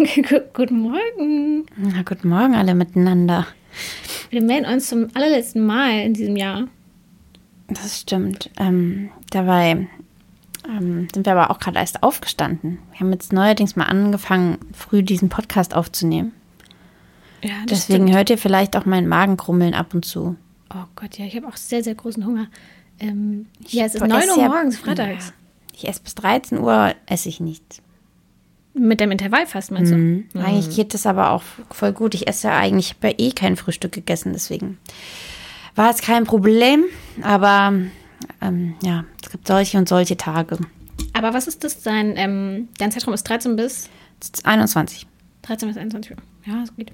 Guten Morgen. Na, guten Morgen alle miteinander. Wir melden uns zum allerletzten Mal in diesem Jahr. Das stimmt. Ähm, dabei ähm, sind wir aber auch gerade erst aufgestanden. Wir haben jetzt neuerdings mal angefangen, früh diesen Podcast aufzunehmen. Ja, Deswegen stimmt. hört ihr vielleicht auch meinen Magen krummeln ab und zu. Oh Gott, ja, ich habe auch sehr, sehr großen Hunger. Ähm, ja, es ist Ich 9 esse Uhr morgens, freitags. Ja. Ich esse bis 13 Uhr, esse ich nichts. Mit dem Intervallfast, meinst du? Mhm. Eigentlich geht das aber auch voll gut. Ich esse ja eigentlich, ich habe ja eh kein Frühstück gegessen, deswegen war es kein Problem. Aber ähm, ja, es gibt solche und solche Tage. Aber was ist das? Dein, ähm, dein Zeitraum ist 13 bis Es ist 21. 13 bis 21 Uhr. Ja, das geht.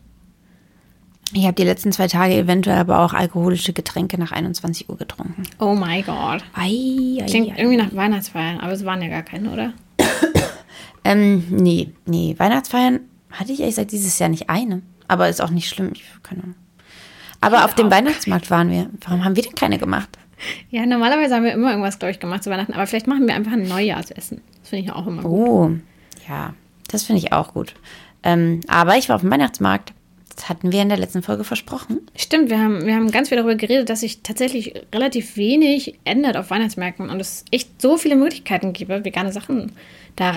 Ich habe die letzten zwei Tage eventuell aber auch alkoholische Getränke nach 21 Uhr getrunken. Oh mein Gott. Ei, ei, Klingt ei. irgendwie nach Weihnachtsfeiern, aber es waren ja gar keine, oder? Ähm, nee, nee. Weihnachtsfeiern hatte ich ehrlich gesagt dieses Jahr nicht eine. Aber ist auch nicht schlimm. Ich keine Ahnung. Aber auf dem Weihnachtsmarkt waren wir. Warum haben wir denn keine gemacht? Ja, normalerweise haben wir immer irgendwas, glaube ich, gemacht zu Weihnachten. Aber vielleicht machen wir einfach ein Neujahrsessen. Das finde ich auch immer gut. Oh, ja, das finde ich auch gut. Ähm, aber ich war auf dem Weihnachtsmarkt. Das hatten wir in der letzten Folge versprochen. Stimmt, wir haben, wir haben ganz viel darüber geredet, dass sich tatsächlich relativ wenig ändert auf Weihnachtsmärkten und es echt so viele Möglichkeiten gibt, vegane Sachen da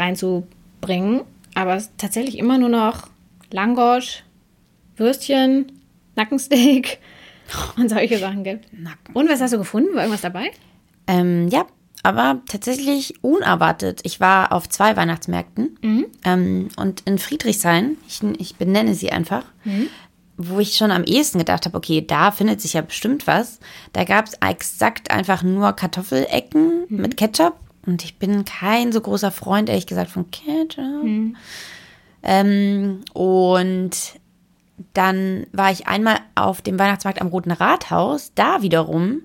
reinzubringen. Aber es tatsächlich immer nur noch Langosch, Würstchen, Nackensteak und solche Sachen gibt. Nacken. Und was hast du gefunden? War irgendwas dabei? Ähm, ja, aber tatsächlich unerwartet. Ich war auf zwei Weihnachtsmärkten ähm, und in Friedrichshain, ich, ich benenne sie einfach, wo ich schon am ehesten gedacht habe, okay, da findet sich ja bestimmt was. Da gab es exakt einfach nur Kartoffelecken mit Ketchup. Und ich bin kein so großer Freund, ehrlich gesagt, von Ketchup. Ähm, und dann war ich einmal auf dem Weihnachtsmarkt am Roten Rathaus. Da wiederum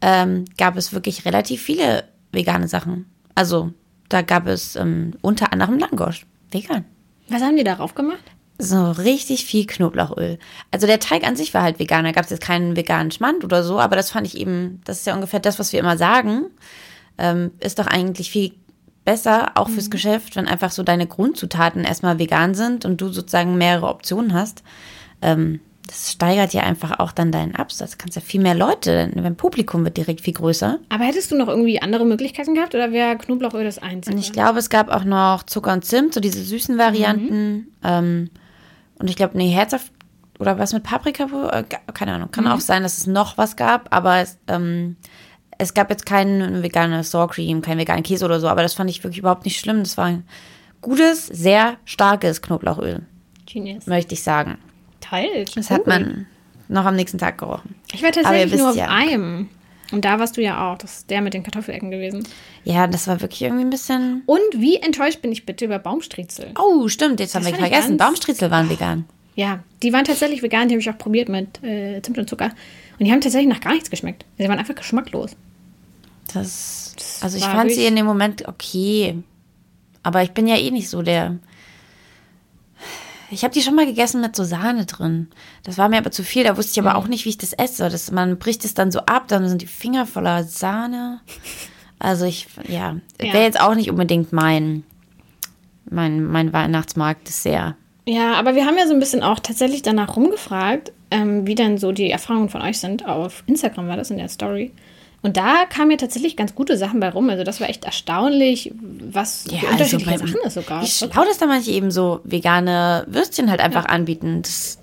ähm, gab es wirklich relativ viele vegane Sachen. Also da gab es ähm, unter anderem Langosch. Vegan. Was haben die darauf gemacht? So richtig viel Knoblauchöl. Also der Teig an sich war halt vegan. Da gab es jetzt keinen veganen Schmand oder so, aber das fand ich eben, das ist ja ungefähr das, was wir immer sagen. Ähm, ist doch eigentlich viel besser, auch fürs Geschäft, wenn einfach so deine Grundzutaten erstmal vegan sind und du sozusagen mehrere Optionen hast. Ähm, das steigert ja einfach auch dann deinen Absatz. Kannst ja viel mehr Leute, dein Publikum wird direkt viel größer. Aber hättest du noch irgendwie andere Möglichkeiten gehabt oder wäre Knoblauchöl das einzige? Und ich glaube, es gab auch noch Zucker und Zimt, so diese süßen Varianten. Ähm, und ich glaube, nee, herzhaft oder was mit Paprika, äh, keine Ahnung. Kann auch sein, dass es noch was gab, aber es, ähm, es gab jetzt kein veganes Sour Cream, kein veganen Käse oder so, aber das fand ich wirklich überhaupt nicht schlimm. Das war ein gutes, sehr starkes Knoblauchöl, Genius. möchte ich sagen. Toll. Das hat man noch am nächsten Tag gerochen. Ich war tatsächlich nur auf ja. einem. Und da warst du ja auch. Das ist der mit den Kartoffelecken gewesen. Ja, das war wirklich irgendwie ein bisschen. Und wie enttäuscht bin ich bitte über Baumstriezel? Oh, stimmt, jetzt haben Das wir fand ich vergessen. Baumstriezel waren vegan. Ja, die waren tatsächlich vegan. Die habe ich auch probiert mit äh, Zimt und Zucker. Und die haben tatsächlich nach gar nichts geschmeckt. Sie waren einfach geschmacklos. Das, also ich fand sie in dem Moment okay. Aber ich bin ja eh nicht so der. Ich habe die schon mal gegessen mit so Sahne drin. Das war mir aber zu viel. Da wusste ich aber Mhm. auch nicht, wie ich das esse. Das, man bricht es dann so ab, dann sind die Finger voller Sahne. Also ich, ja, Ja. wäre jetzt auch nicht unbedingt mein, mein, mein Weihnachtsmarkt-Dessert. Ja, aber wir haben ja so ein bisschen auch tatsächlich danach rumgefragt, ähm, wie denn so die Erfahrungen von euch sind. Auf Instagram war das in der Story. Und da kamen ja tatsächlich ganz gute Sachen bei rum. Also das war echt erstaunlich, was für unterschiedliche also bei- Sachen es so gab. Wie schlau, dass da manche eben so vegane Würstchen halt einfach anbieten. Das,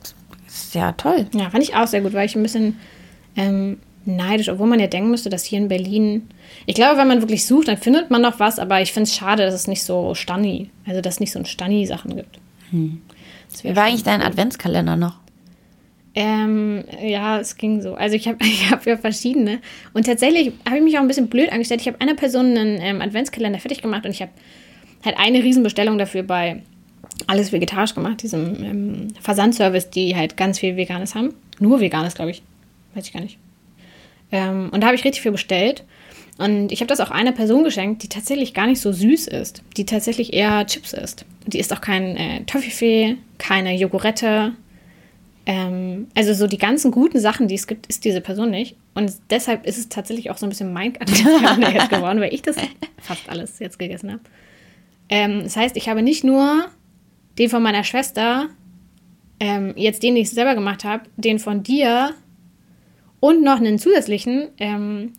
das ist ja toll. Ja, fand ich auch sehr gut, weil ich ein bisschen ähm, neidisch, obwohl man ja denken müsste, dass hier in Berlin. Ich glaube, wenn man wirklich sucht, dann findet man noch was, aber ich finde es schade, dass es nicht so Stani, also dass es nicht so ein Stani-Sachen gibt. Wär Wie war eigentlich dein Adventskalender noch? Ähm, ja, es ging so. Also ich habe ich hab ja verschiedene. Und tatsächlich habe ich mich auch ein bisschen blöd angestellt. Ich habe einer Person einen ähm, Adventskalender fertig gemacht und ich habe halt eine Riesenbestellung dafür bei Alles Vegetarisch gemacht, diesem ähm, Versandservice, die halt ganz viel Veganes haben. Nur Veganes, glaube ich. Weiß ich gar nicht. Ähm, und da habe ich richtig viel bestellt. Und ich habe das auch einer Person geschenkt, die tatsächlich gar nicht so süß ist. Die tatsächlich eher Chips isst. Die isst auch kein äh, Toffifee, keine Jogurette. Ähm, also so die ganzen guten Sachen, die es gibt, ist diese Person nicht. Und deshalb ist es tatsächlich auch so ein bisschen mein Adventskalender jetzt geworden, weil ich das fast alles jetzt gegessen habe. Ähm, das heißt, ich habe nicht nur den von meiner Schwester, ähm, jetzt den, den ich selber gemacht habe, den von dir und noch einen zusätzlichen, ähm,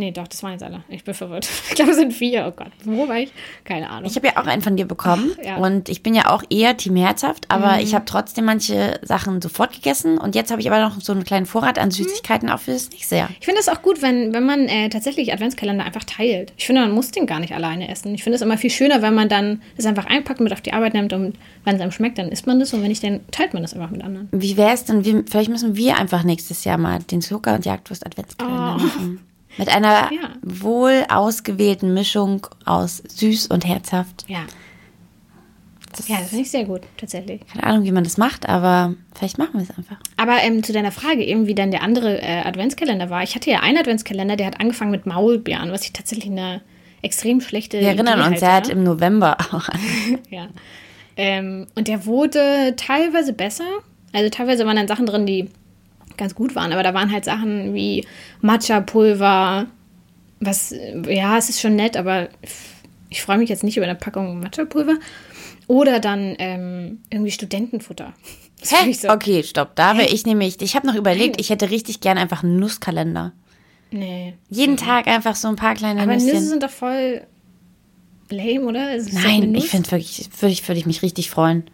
Nee, doch, das waren jetzt alle. Ich bin verwirrt. Ich glaube, es sind vier. Oh Gott, wo war ich? Keine Ahnung. Ich habe ja auch einen von dir bekommen. Ach, ja. Und ich bin ja auch eher Team herzhaft, aber ich habe trotzdem manche Sachen sofort gegessen. Und jetzt habe ich aber noch so einen kleinen Vorrat an Süßigkeiten auch für das nächste Jahr. Ich finde es auch gut, wenn, wenn man äh, tatsächlich Adventskalender einfach teilt. Ich finde, man muss den gar nicht alleine essen. Ich finde es immer viel schöner, wenn man dann das einfach einpackt, mit auf die Arbeit nimmt und wenn es einem schmeckt, dann isst man das und wenn nicht, dann teilt man das einfach mit anderen. Wie wäre es denn, wir, vielleicht müssen wir einfach nächstes Jahr mal den Zucker- und Jagdwurst-Adventskalender Oh. machen. Mit einer Ja. wohl ausgewählten Mischung aus süß und herzhaft. Ja. Ja, das finde ich sehr gut, tatsächlich. Keine Ahnung, wie man das macht, aber vielleicht machen wir es einfach. Aber ähm, zu deiner Frage, eben wie dann der andere äh, Adventskalender war. Ich hatte ja einen Adventskalender, der hat angefangen mit Maulbeeren, was ich tatsächlich eine extrem schlechte Wir erinnern Idee uns, er hat im November auch an. Ja. Ähm, und der wurde teilweise besser. Also teilweise waren dann Sachen drin, die ganz gut waren, aber da waren halt Sachen wie Matcha-Pulver, was, ja, es ist schon nett, aber ich freue mich jetzt nicht über eine Packung Matcha-Pulver. Oder dann ähm, irgendwie Studentenfutter. Hä? so, Okay, stopp. Da wäre ich nämlich, ich habe noch überlegt, ich hätte richtig gern einfach einen Nusskalender. Nee. Jeden Tag einfach so ein paar kleine Aber Nüsse Nüsschen. sind doch voll lame, oder? Nein, ich finde wirklich, würde ich, würde ich mich richtig freuen.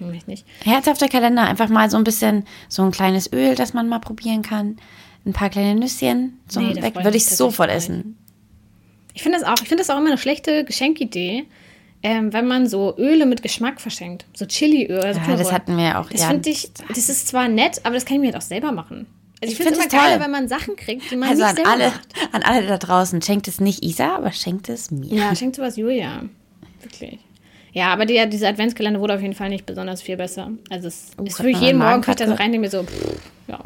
Mich nicht. Herzhafter Kalender, einfach mal so ein bisschen, so ein kleines Öl, das man mal probieren kann. Ein paar kleine Nüsschen zum Nee, Weg, würde ich sofort essen. Ich finde das auch. Ich finde das auch immer eine schlechte Geschenkidee, ähm, wenn man so Öle mit Geschmack verschenkt. So Chiliöl. Also Ja, das hatten wir ja auch. Das ja. finde ich, das ist zwar nett, aber das kann ich mir halt auch selber machen. Also ich, Ich finde es immer find toll. wenn man Sachen kriegt, die man Also nicht selber alle, macht. an alle da draußen, schenkt es nicht Isa, aber schenkt es mir. Ja, schenkt sowas Julia. Wirklich. Ja, aber die, dieser Adventskalender wurde auf jeden Fall nicht besonders viel besser. Also es ist hat wirklich man jeden Morgen gucke ich da so rein denke mir so, pff, ja.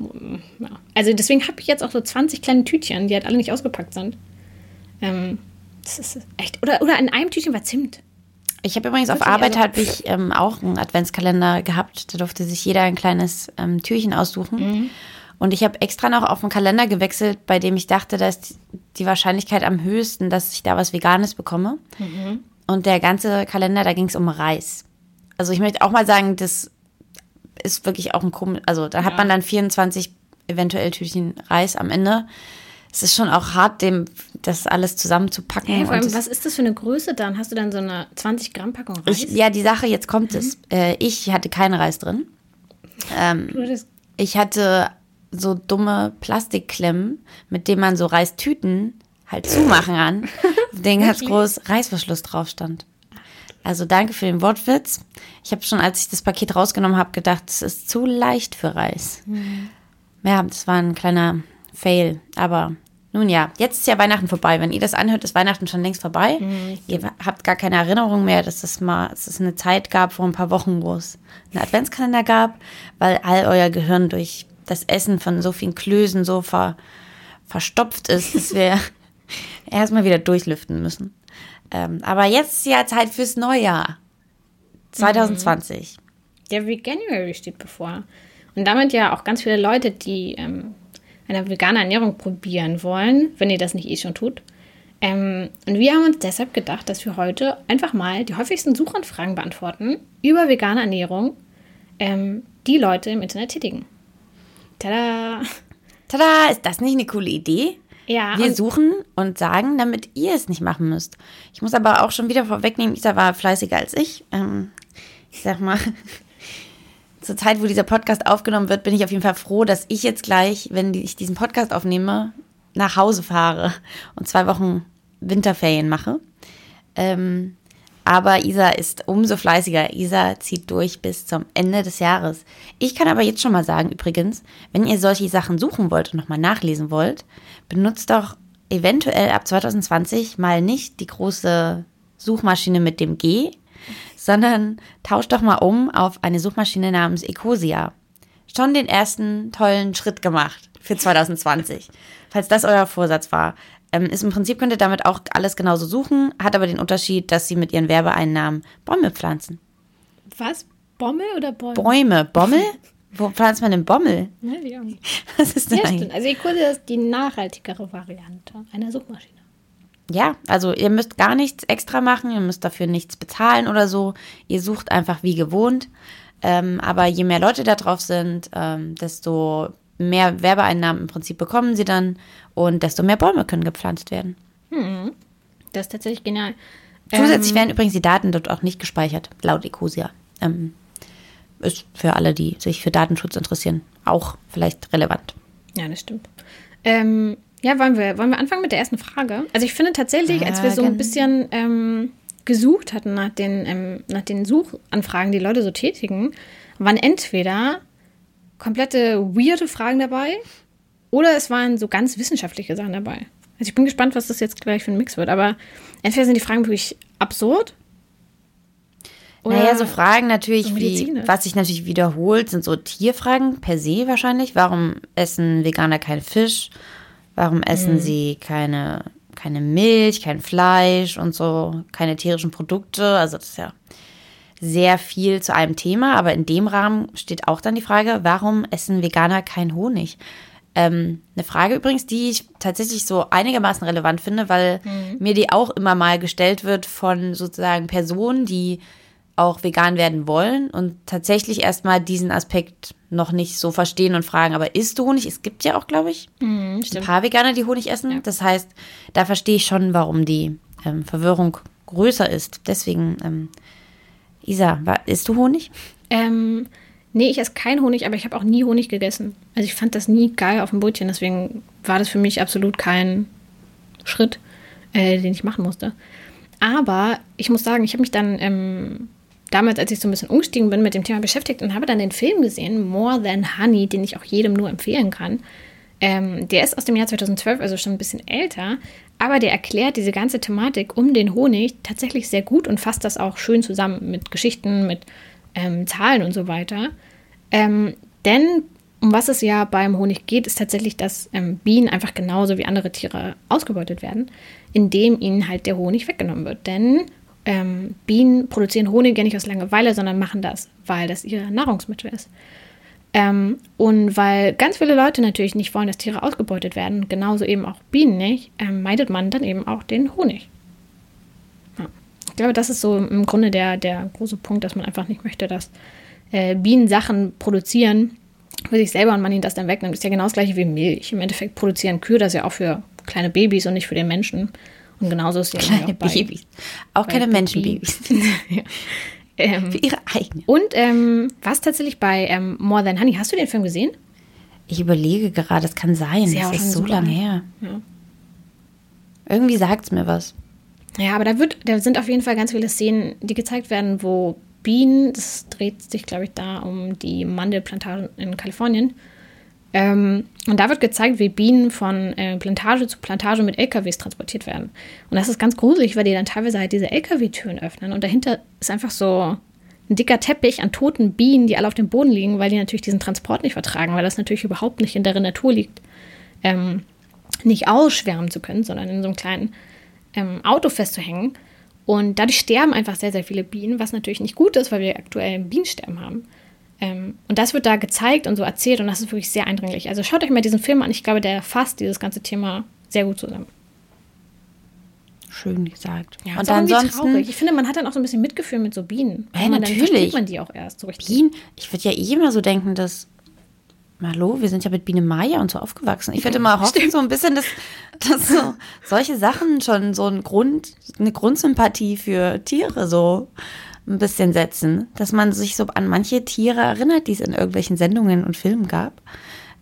ja. Also deswegen habe ich jetzt auch so 20 kleine Tütchen, die halt alle nicht ausgepackt sind. Ähm, das ist echt. Oder, oder in einem Tütchen war Zimt. Ich habe übrigens auf Arbeit also- habe ich ähm, auch einen Adventskalender gehabt. Da durfte sich jeder ein kleines ähm, Türchen aussuchen. Mhm. Und ich habe extra noch auf einen Kalender gewechselt, bei dem ich dachte, da ist die Wahrscheinlichkeit am höchsten, dass ich da was Veganes bekomme. Mhm. Und der ganze Kalender, da ging es um Reis. Also ich möchte auch mal sagen, das ist wirklich auch ein komisch. Also da hat Ja. man dann 24 eventuell Tütchen Reis am Ende. Es ist schon auch hart, dem das alles zusammenzupacken. Hey, vor allem, was ist das für eine Größe dann? Hast du dann so eine 20 Gramm Packung Reis? ich, ja, die Sache, jetzt kommt Mhm. es. Äh, ich hatte keinen Reis drin. Ähm, ich hatte so dumme Plastikklemmen, mit denen man so Reistüten halt zumachen kann, auf denen ganz groß Reißverschluss drauf stand. Also danke für den Wortwitz. Ich habe schon, als ich das Paket rausgenommen habe, gedacht, es ist zu leicht für Reis. Mhm. Ja, das war ein kleiner Fail. Aber nun ja, jetzt ist ja Weihnachten vorbei. Wenn ihr das anhört, ist Weihnachten schon längst vorbei. Mhm. Ihr habt gar keine Erinnerung mehr, dass es mal, dass es eine Zeit gab vor ein paar Wochen, wo es einen Adventskalender gab, weil all euer Gehirn durch das Essen von so vielen Klößen so ver, verstopft ist, dass wir erstmal wieder durchlüften müssen. Ähm, aber jetzt ist ja Zeit fürs Neujahr. 2020. Der Veganuary steht bevor. Und damit ja auch ganz viele Leute, die ähm, eine vegane Ernährung probieren wollen, wenn ihr das nicht eh schon tut. Ähm, und wir haben uns deshalb gedacht, dass wir heute einfach mal die häufigsten Suchanfragen beantworten über vegane Ernährung, ähm, die Leute im Internet tätigen. Tada! Tada, ist das nicht eine coole Idee? Ja, Wir suchen und sagen, damit ihr es nicht machen müsst. Ich muss aber auch schon wieder vorwegnehmen, Isa war fleißiger als ich. Ähm, ich sag mal, zur Zeit, wo dieser Podcast aufgenommen wird, bin ich auf jeden Fall froh, dass ich jetzt gleich, wenn ich diesen Podcast aufnehme, nach Hause fahre und zwei Wochen Winterferien mache. Ähm, aber Isa ist umso fleißiger. Isa zieht durch bis zum Ende des Jahres. Ich kann aber jetzt schon mal sagen, übrigens, wenn ihr solche Sachen suchen wollt und nochmal nachlesen wollt, benutzt doch eventuell ab 2020 mal nicht die große Suchmaschine mit dem G, sondern tauscht doch mal um auf eine Suchmaschine namens Ecosia. Schon den ersten tollen Schritt gemacht für 2020. Falls das euer Vorsatz war. Ähm, ist im Prinzip könnt ihr damit auch alles genauso suchen, hat aber den Unterschied, dass sie mit ihren Werbeeinnahmen Bäume pflanzen. was? Bommel oder Bäume? Bäume, Bommel? Wo pflanzt man denn Bommel? Ja, auch nicht. Was ist denn Ja, eigentlich? stimmt. Also Ecosia ist die nachhaltigere Variante einer Suchmaschine. ja, also ihr müsst gar nichts extra machen, ihr müsst dafür nichts bezahlen oder so. Ihr sucht einfach wie gewohnt. Ähm, aber je mehr Leute da drauf sind, ähm, desto mehr Werbeeinnahmen im Prinzip bekommen sie dann und desto mehr Bäume können gepflanzt werden. Hm. Das ist tatsächlich genial. Zusätzlich Ähm, werden übrigens die Daten dort auch nicht gespeichert, laut Ecosia. Ähm, ist für alle, die sich für Datenschutz interessieren, auch vielleicht relevant. Ja, das stimmt. Ähm, ja, wollen wir, wollen wir anfangen mit der ersten Frage? Also ich finde tatsächlich, als wir so ein bisschen ähm, gesucht hatten nach den, ähm, nach den Suchanfragen, die Leute so tätigen, waren entweder komplette weirde Fragen dabei oder es waren so ganz wissenschaftliche Sachen dabei. Also ich bin gespannt, was das jetzt gleich für ein Mix wird. Aber entweder sind die Fragen wirklich absurd. Naja, so Fragen natürlich, so wie, was sich natürlich wiederholt, sind so Tierfragen per se wahrscheinlich. Warum essen Veganer keinen Fisch? Warum Mhm. essen sie keine, keine Milch, kein Fleisch und so, keine tierischen Produkte? Also das ist ja sehr viel zu einem Thema, aber in dem Rahmen steht auch dann die Frage, warum essen Veganer kein Honig? Ähm, eine Frage übrigens, die ich tatsächlich so einigermaßen relevant finde, weil mir die auch immer mal gestellt wird von sozusagen Personen, die auch vegan werden wollen und tatsächlich erstmal diesen Aspekt noch nicht so verstehen und fragen, aber isst du Honig? Es gibt ja auch, glaube ich, ein paar Veganer, die Honig essen. Das heißt, da verstehe ich schon, warum die ähm, Verwirrung größer ist. Deswegen, ähm, Isa, isst du Honig? Ähm, nee, ich esse kein Honig, aber ich habe auch nie Honig gegessen. Also ich fand das nie geil auf dem Brötchen, deswegen war das für mich absolut kein Schritt, äh, den ich machen musste. Aber ich muss sagen, ich habe mich dann ähm, damals, als ich so ein bisschen umgestiegen bin, mit dem Thema beschäftigt und habe dann den Film gesehen, More Than Honey, den ich auch jedem nur empfehlen kann. Ähm, der ist aus dem Jahr 2012, also schon ein bisschen älter, aber der erklärt diese ganze Thematik um den Honig tatsächlich sehr gut und fasst das auch schön zusammen mit Geschichten, mit ähm, Zahlen und so weiter. Ähm, denn um was es ja beim Honig geht, ist tatsächlich, dass ähm, Bienen einfach genauso wie andere Tiere ausgebeutet werden, indem ihnen halt der Honig weggenommen wird. Denn ähm, Bienen produzieren Honig ja nicht aus Langeweile, sondern machen das, weil das ihr Nahrungsmittel ist. Ähm, und weil ganz viele Leute natürlich nicht wollen, dass Tiere ausgebeutet werden, genauso eben auch Bienen nicht, ähm, meidet man dann eben auch den Honig. Ja. Ich glaube, das ist so im Grunde der, der große Punkt, dass man einfach nicht möchte, dass äh, Bienen Sachen produzieren für sich selber und man ihnen das dann wegnimmt. Ist ja genau das gleiche wie Milch. Im Endeffekt produzieren Kühe das ja auch für kleine Babys und nicht für den Menschen. Und genauso ist es ja Kleine auch Babys. Auch keine Menschenbabys. ja. ähm, Für ihre eigenen. und ähm, was tatsächlich bei ähm, More Than Honey, hast du den Film gesehen? Ich überlege gerade, das kann sein. ja auch Das ist so lange her. Ja. Irgendwie sagt es mir was. Ja, aber da wird, da sind auf jeden Fall ganz viele Szenen, die gezeigt werden, wo Bienen, das dreht sich, glaube ich, da um die Mandelplantagen in Kalifornien. Ähm, und da wird gezeigt, wie Bienen von äh, Plantage zu Plantage mit LKWs transportiert werden. Und das ist ganz gruselig, weil die dann teilweise halt diese LKW-Türen öffnen. Und dahinter ist einfach so ein dicker Teppich an toten Bienen, die alle auf dem Boden liegen, weil die natürlich diesen Transport nicht vertragen, weil das natürlich überhaupt nicht in deren Natur liegt. Ähm, nicht ausschwärmen zu können, sondern in so einem kleinen ähm, Auto festzuhängen. Und dadurch sterben einfach sehr, sehr viele Bienen, was natürlich nicht gut ist, weil wir aktuell ein Bienensterben haben. Ähm, und das wird da gezeigt und so erzählt und das ist wirklich sehr eindringlich. Also schaut euch mal diesen Film an. Ich glaube, der fasst dieses ganze Thema sehr gut zusammen. Schön gesagt. Ja, und irgendwie ansonsten, traurig. Ich finde, man hat dann auch so ein bisschen Mitgefühl mit so Bienen. Ja, Weil man Dann natürlich. versteht man die auch erst so richtig. Bienen, ich würde ja eh immer so denken, dass. Hallo, wir sind ja mit Biene Maya und so aufgewachsen. Ich würde immer hoffen, so ein bisschen, dass, dass so solche Sachen schon so ein Grund, eine Grundsympathie für Tiere so ein bisschen setzen. Dass man sich so an manche Tiere erinnert, die es in irgendwelchen Sendungen und Filmen gab.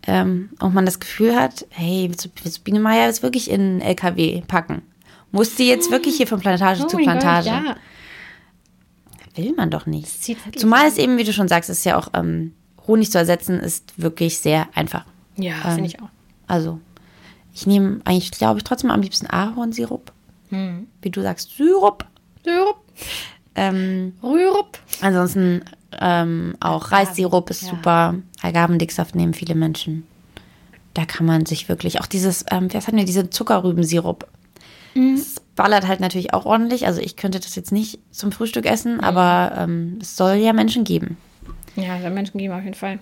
Ähm, und man das Gefühl hat, hey, willst du, willst du Biene Maya jetzt wirklich in einen LKW packen? Muss die jetzt wirklich hier von Plantage Oh zu mein Gott, Plantage? ja. Will man doch nicht. Zumal es eben, wie du schon sagst, ist ja auch ähm, Honig zu ersetzen, ist wirklich sehr einfach. Ja, Ähm, finde ich auch. Also, ich nehme eigentlich, glaube ich, trotzdem am liebsten Ahornsirup. Hm. Wie du sagst, Syrup. Syrup, Ähm, Rührup. ansonsten ähm, auch Agaven, Reissirup ist ja. super. Agavendicksaft nehmen viele Menschen. Da kann man sich wirklich, auch dieses, ähm, was hatten wir, diese Zuckerrübensirup. Mhm. Das ballert halt natürlich auch ordentlich. Also ich könnte das jetzt nicht zum Frühstück essen, aber ähm, es soll ja Menschen geben. Ja, da Menschen geben auf jeden Fall.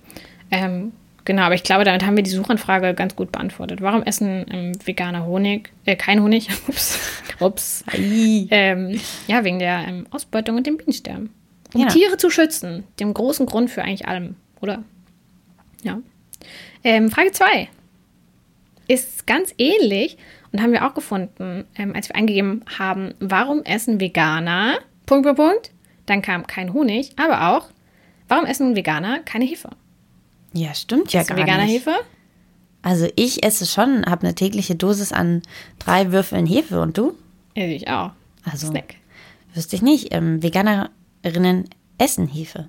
Ähm, genau, aber ich glaube, damit haben wir die Suchanfrage ganz gut beantwortet. Warum essen ähm, Veganer Honig, äh, kein Honig? Ups. Ups. Ähm, ja, wegen der ähm, Ausbeutung und dem Bienensterben. Um Ja. Tiere zu schützen, dem großen Grund für eigentlich allem, oder? Ja. Ähm, Frage 2 ist ganz ähnlich und haben wir auch gefunden, ähm, als wir eingegeben haben, warum essen Veganer? Punkt, Punkt, Punkt. Dann kam kein Honig, aber auch, warum essen Veganer keine Hefe? Ja, stimmt ja Ist gar Veganer nicht. Hefe? Also ich esse schon, habe eine tägliche Dosis an drei Würfeln Hefe und du? Ja, ich auch. Also Snack. wüsste ich nicht. Ähm, Veganerinnen essen Hefe.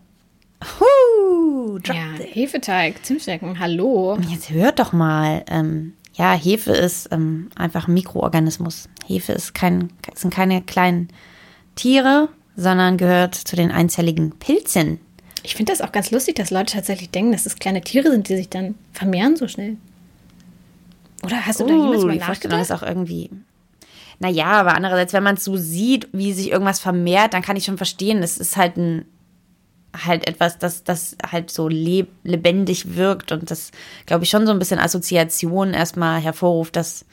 Huh, Ja, it. Hefeteig, Zimtschnecken, hallo. Jetzt hört doch mal. Ähm, ja, Hefe ist ähm, einfach ein Mikroorganismus. Hefe ist kein, sind keine kleinen Tiere, sondern gehört zu den einzelligen Pilzen. Ich finde das auch ganz lustig, dass Leute tatsächlich denken, dass es kleine Tiere sind, die sich dann vermehren so schnell. Oder hast du da jemals mal nachgedacht? ist auch irgendwie. Naja, aber andererseits, wenn man es so sieht, wie sich irgendwas vermehrt, dann kann ich schon verstehen, es ist halt ein halt etwas, das, das halt so leb lebendig wirkt und das, glaube ich, schon so ein bisschen Assoziation erstmal hervorruft, dass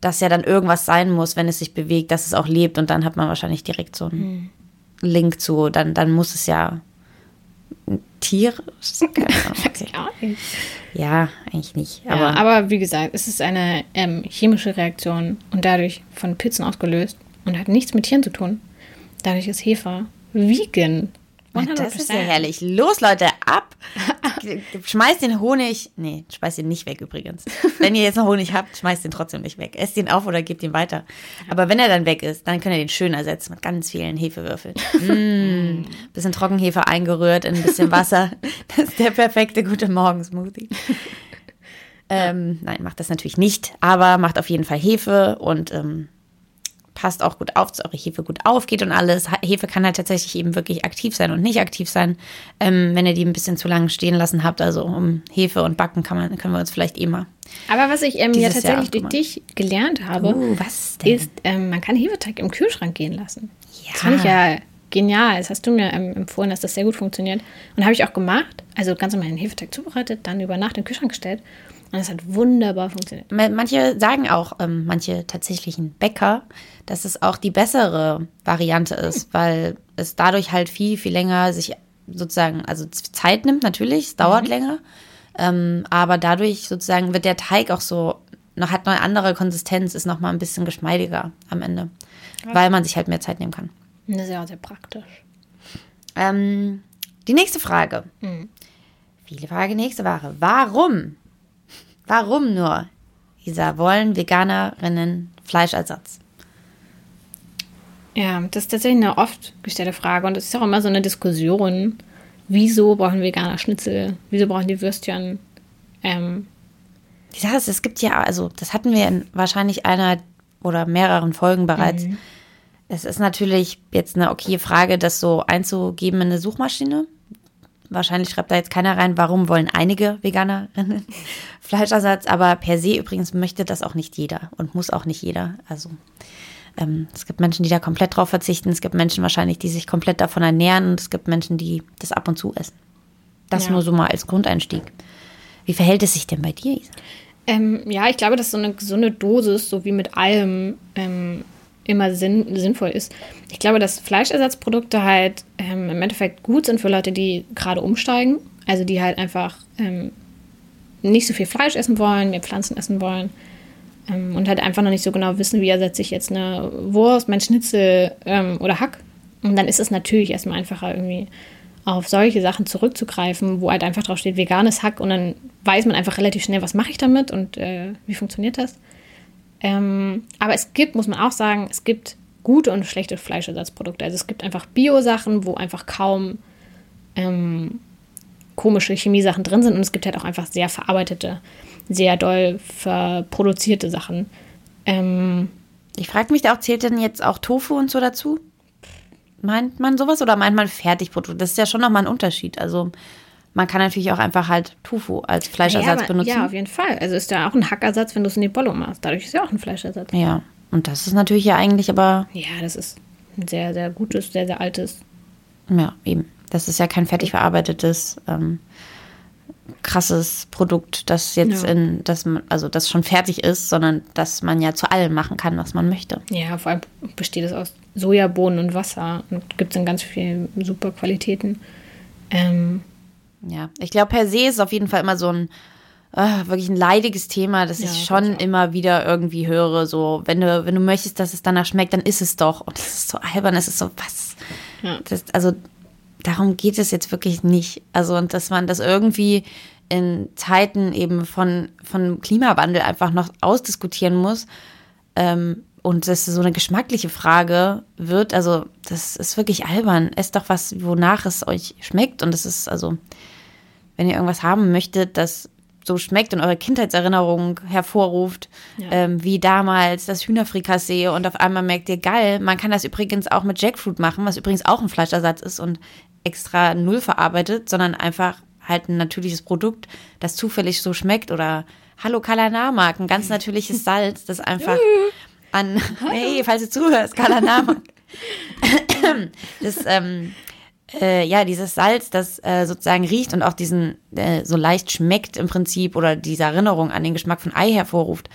das ja dann irgendwas sein muss, wenn es sich bewegt, dass es auch lebt und dann hat man wahrscheinlich direkt so einen Link zu, dann, dann muss es ja ein Tier sein. Keine Ahnung. Weiß ich auch nicht. Ja, eigentlich nicht. Aber, Aber, aber wie gesagt, es ist eine ähm, chemische Reaktion und dadurch von Pilzen ausgelöst und hat nichts mit Tieren zu tun. Dadurch ist Hefe vegan. 100%. Das ist ja herrlich. Los, Leute, ab. Schmeißt den Honig. Nee, schmeißt den nicht weg übrigens. Wenn ihr jetzt noch Honig habt, schmeißt den trotzdem nicht weg. Esst den auf oder gebt ihn weiter. Aber wenn er dann weg ist, dann könnt ihr den schön ersetzen mit ganz vielen Hefewürfeln. Mm, bisschen Trockenhefe eingerührt in ein bisschen Wasser. Das ist der perfekte gute Morgen-Smoothie. Ähm, nein, macht das natürlich nicht, aber macht auf jeden Fall Hefe und ähm, passt auch gut auf, dass eure Hefe gut aufgeht und alles. Hefe kann halt tatsächlich eben wirklich aktiv sein und nicht aktiv sein, ähm, wenn ihr die ein bisschen zu lange stehen lassen habt. Also um Hefe und Backen kann man, können wir uns vielleicht eh mal. Aber was ich ähm, ja tatsächlich durch dich gelernt habe, Uh, ist, ähm, man kann Hefeteig im Kühlschrank gehen lassen. Ja. Das fand ich ja genial. Das hast du mir ähm, empfohlen, dass das sehr gut funktioniert. Und habe ich auch gemacht. Also ganz normal den Hefeteig zubereitet, dann über Nacht in den Kühlschrank gestellt. Und es hat wunderbar funktioniert. Manche sagen auch, ähm, manche tatsächlichen Bäcker, dass es auch die bessere Variante ist, weil es dadurch halt viel, viel länger sich sozusagen, also Zeit nimmt natürlich, es dauert länger, ähm, aber dadurch sozusagen wird der Teig auch so, noch hat noch eine andere Konsistenz, ist noch mal ein bisschen geschmeidiger am Ende, weil man sich halt mehr Zeit nehmen kann. Das ist ja auch sehr praktisch. Ähm, die nächste Frage. Viele Frage, nächste Frage. Warum? Warum nur, Isa, wollen Veganerinnen Fleischersatz? Ja, das ist tatsächlich eine oft gestellte Frage. Und es ist auch immer so eine Diskussion. Wieso brauchen Veganer Schnitzel? Wieso brauchen die Würstchen? Ähm, Die Sache ist, es gibt ja, also das hatten wir in wahrscheinlich einer oder mehreren Folgen bereits. Es ist natürlich jetzt eine okaye Frage, das so einzugeben in eine Suchmaschine. Wahrscheinlich schreibt da jetzt keiner rein, warum wollen einige Veganerinnen Fleischersatz, aber per se übrigens möchte das auch nicht jeder und muss auch nicht jeder. Also ähm, es gibt Menschen, die da komplett drauf verzichten, es gibt Menschen wahrscheinlich, die sich komplett davon ernähren und es gibt Menschen, die das ab und zu essen. Das Ja. nur so mal als Grundeinstieg. Wie verhält es sich denn bei dir, Isa? ähm, ja, ich glaube, dass so eine gesunde Dosis, so wie mit allem, ähm, immer sinn sinnvoll ist. Ich glaube, dass Fleischersatzprodukte halt ähm, im Endeffekt gut sind für Leute, die gerade umsteigen. Also die halt einfach ähm, nicht so viel Fleisch essen wollen, mehr Pflanzen essen wollen. Ähm, und halt einfach noch nicht so genau wissen, wie ersetze ich jetzt eine Wurst, mein Schnitzel ähm, oder Hack. Und dann ist es natürlich erstmal einfacher, irgendwie auf solche Sachen zurückzugreifen, wo halt einfach drauf steht, veganes Hack und dann weiß man einfach relativ schnell, was mache ich damit und äh, wie funktioniert das. Ähm, aber es gibt, muss man auch sagen, es gibt gute und schlechte Fleischersatzprodukte. Also es gibt einfach Bio-Sachen, wo einfach kaum ähm, komische Chemiesachen drin sind und es gibt halt auch einfach sehr verarbeitete, sehr doll verproduzierte Sachen. Ähm, Ich frage mich da auch, zählt denn jetzt auch Tofu und so dazu? Meint man sowas oder meint man Fertigprodukte? Das ist ja schon nochmal ein Unterschied. Also man kann natürlich auch einfach halt Tofu als Fleischersatz ja, aber- benutzen. Ja, auf jeden Fall. Also ist da auch ein Hackersatz, wenn du es in die Bolle machst. Dadurch ist ja auch ein Fleischersatz. Ja, und das ist natürlich ja eigentlich aber, Ja, das ist ein sehr, sehr gutes, sehr, sehr altes. ja, eben. Das ist ja kein fertig verarbeitetes ähm, krasses Produkt, das jetzt Ja. in, das man, also das schon fertig ist, sondern dass man ja zu allem machen kann, was man möchte. Ja, vor allem besteht es aus Sojabohnen und Wasser und gibt es in ganz vielen super Qualitäten. Ähm, Ja, ich glaube, per se ist es auf jeden Fall immer so ein äh, wirklich ein leidiges Thema, das Ja, ich schon immer wieder irgendwie höre. So, wenn du, wenn du möchtest, dass es danach schmeckt, dann ist es doch. Und das ist so albern, es ist so, was? Ja. Das, also, darum geht es jetzt wirklich nicht. Also, und dass man das irgendwie in Zeiten eben von, von Klimawandel einfach noch ausdiskutieren muss. Ähm, und das so eine geschmackliche Frage wird, also das ist wirklich albern. Esst doch was, wonach es euch schmeckt. Und das ist also, wenn ihr irgendwas haben möchtet, das so schmeckt und eure Kindheitserinnerung hervorruft, Ja. ähm, wie damals das Hühnerfrikassee und auf einmal merkt ihr, geil, man kann das übrigens auch mit Jackfruit machen, was übrigens auch ein Fleischersatz ist und extra null verarbeitet, sondern einfach halt ein natürliches Produkt, das zufällig so schmeckt oder Hallo Kalanamak, ein ganz natürliches Salz, das einfach an, hey, falls du zuhörst, Kalanamak. das, ähm, äh, ja, dieses Salz, das äh, sozusagen riecht und auch diesen äh, so leicht schmeckt im Prinzip oder diese Erinnerung an den Geschmack von Ei hervorruft.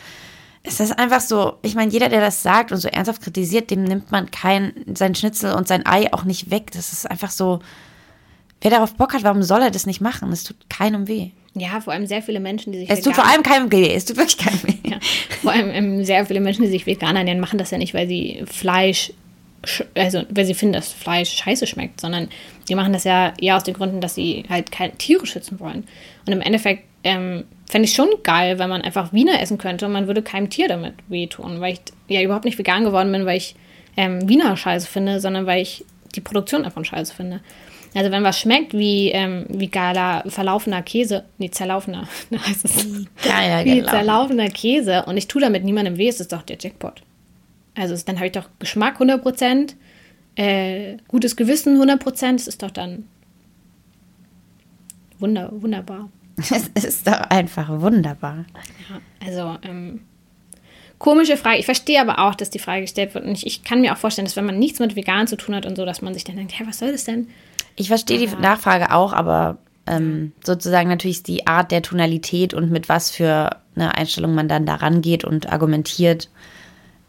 Es ist einfach so, ich meine, jeder, der das sagt und so ernsthaft kritisiert, dem nimmt man kein, sein Schnitzel und sein Ei auch nicht weg. Das ist einfach so, wer darauf Bock hat, warum soll er das nicht machen? Es tut keinem weh. ja, vor allem sehr viele Menschen, die sich Es tut vor allem keinem weh. Es tut wirklich keinem weh. Ja, vor allem ähm, sehr viele Menschen, die sich vegan ernähren, machen das ja nicht, weil sie Fleisch, sch- also weil sie finden, dass Fleisch scheiße schmeckt, sondern die machen das ja eher aus den Gründen, dass sie halt keine Tiere schützen wollen. Und im Endeffekt ähm, fände ich schon geil, wenn man einfach Wiener essen könnte und man würde keinem Tier damit wehtun, weil ich ja überhaupt nicht vegan geworden bin, weil ich ähm, Wiener scheiße finde, sondern weil ich die Produktion davon scheiße finde. Also wenn was schmeckt wie, ähm, wie geiler verlaufener Käse, nee, zerlaufener, heißt es. Geiler Wie zerlaufener Käse und ich tue damit niemandem weh, ist das doch der Jackpot. Also dann habe ich doch Geschmack 100%, äh, gutes Gewissen 100%, das ist doch dann wunder, wunderbar. Es ist doch einfach wunderbar. Ja, also ähm, komische Frage. Ich verstehe aber auch, dass die Frage gestellt wird und ich, ich kann mir auch vorstellen, dass wenn man nichts mit vegan zu tun hat und so, dass man sich dann denkt, hä, was soll das denn? Ich verstehe die Nachfrage auch, aber ähm, sozusagen natürlich ist die Art der Tonalität und mit was für eine Einstellung man dann daran geht und argumentiert,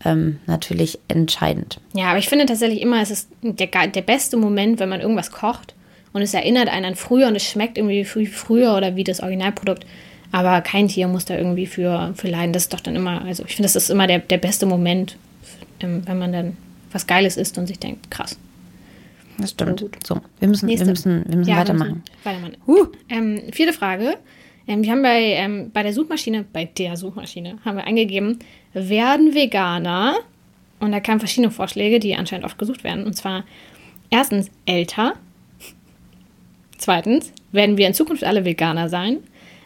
ähm, natürlich entscheidend. Ja, aber ich finde tatsächlich immer, es ist der, der beste Moment, wenn man irgendwas kocht und es erinnert einen an früher und es schmeckt irgendwie wie früher oder wie das Originalprodukt. Aber kein Tier muss da irgendwie für, für leiden. Das ist doch dann immer, also ich finde, das ist immer der, der beste Moment, ähm, wenn man dann was Geiles isst und sich denkt, krass. Das stimmt. So, wir müssen, wir müssen, wir müssen Ja, weitermachen. weitermachen. Huh. Ähm, vierte Frage. Ähm, wir haben bei, ähm, bei der Suchmaschine, bei der Suchmaschine, haben wir eingegeben, werden Veganer, und da kamen verschiedene Vorschläge, die anscheinend oft gesucht werden. Und zwar erstens älter. Zweitens, werden wir in Zukunft alle Veganer sein?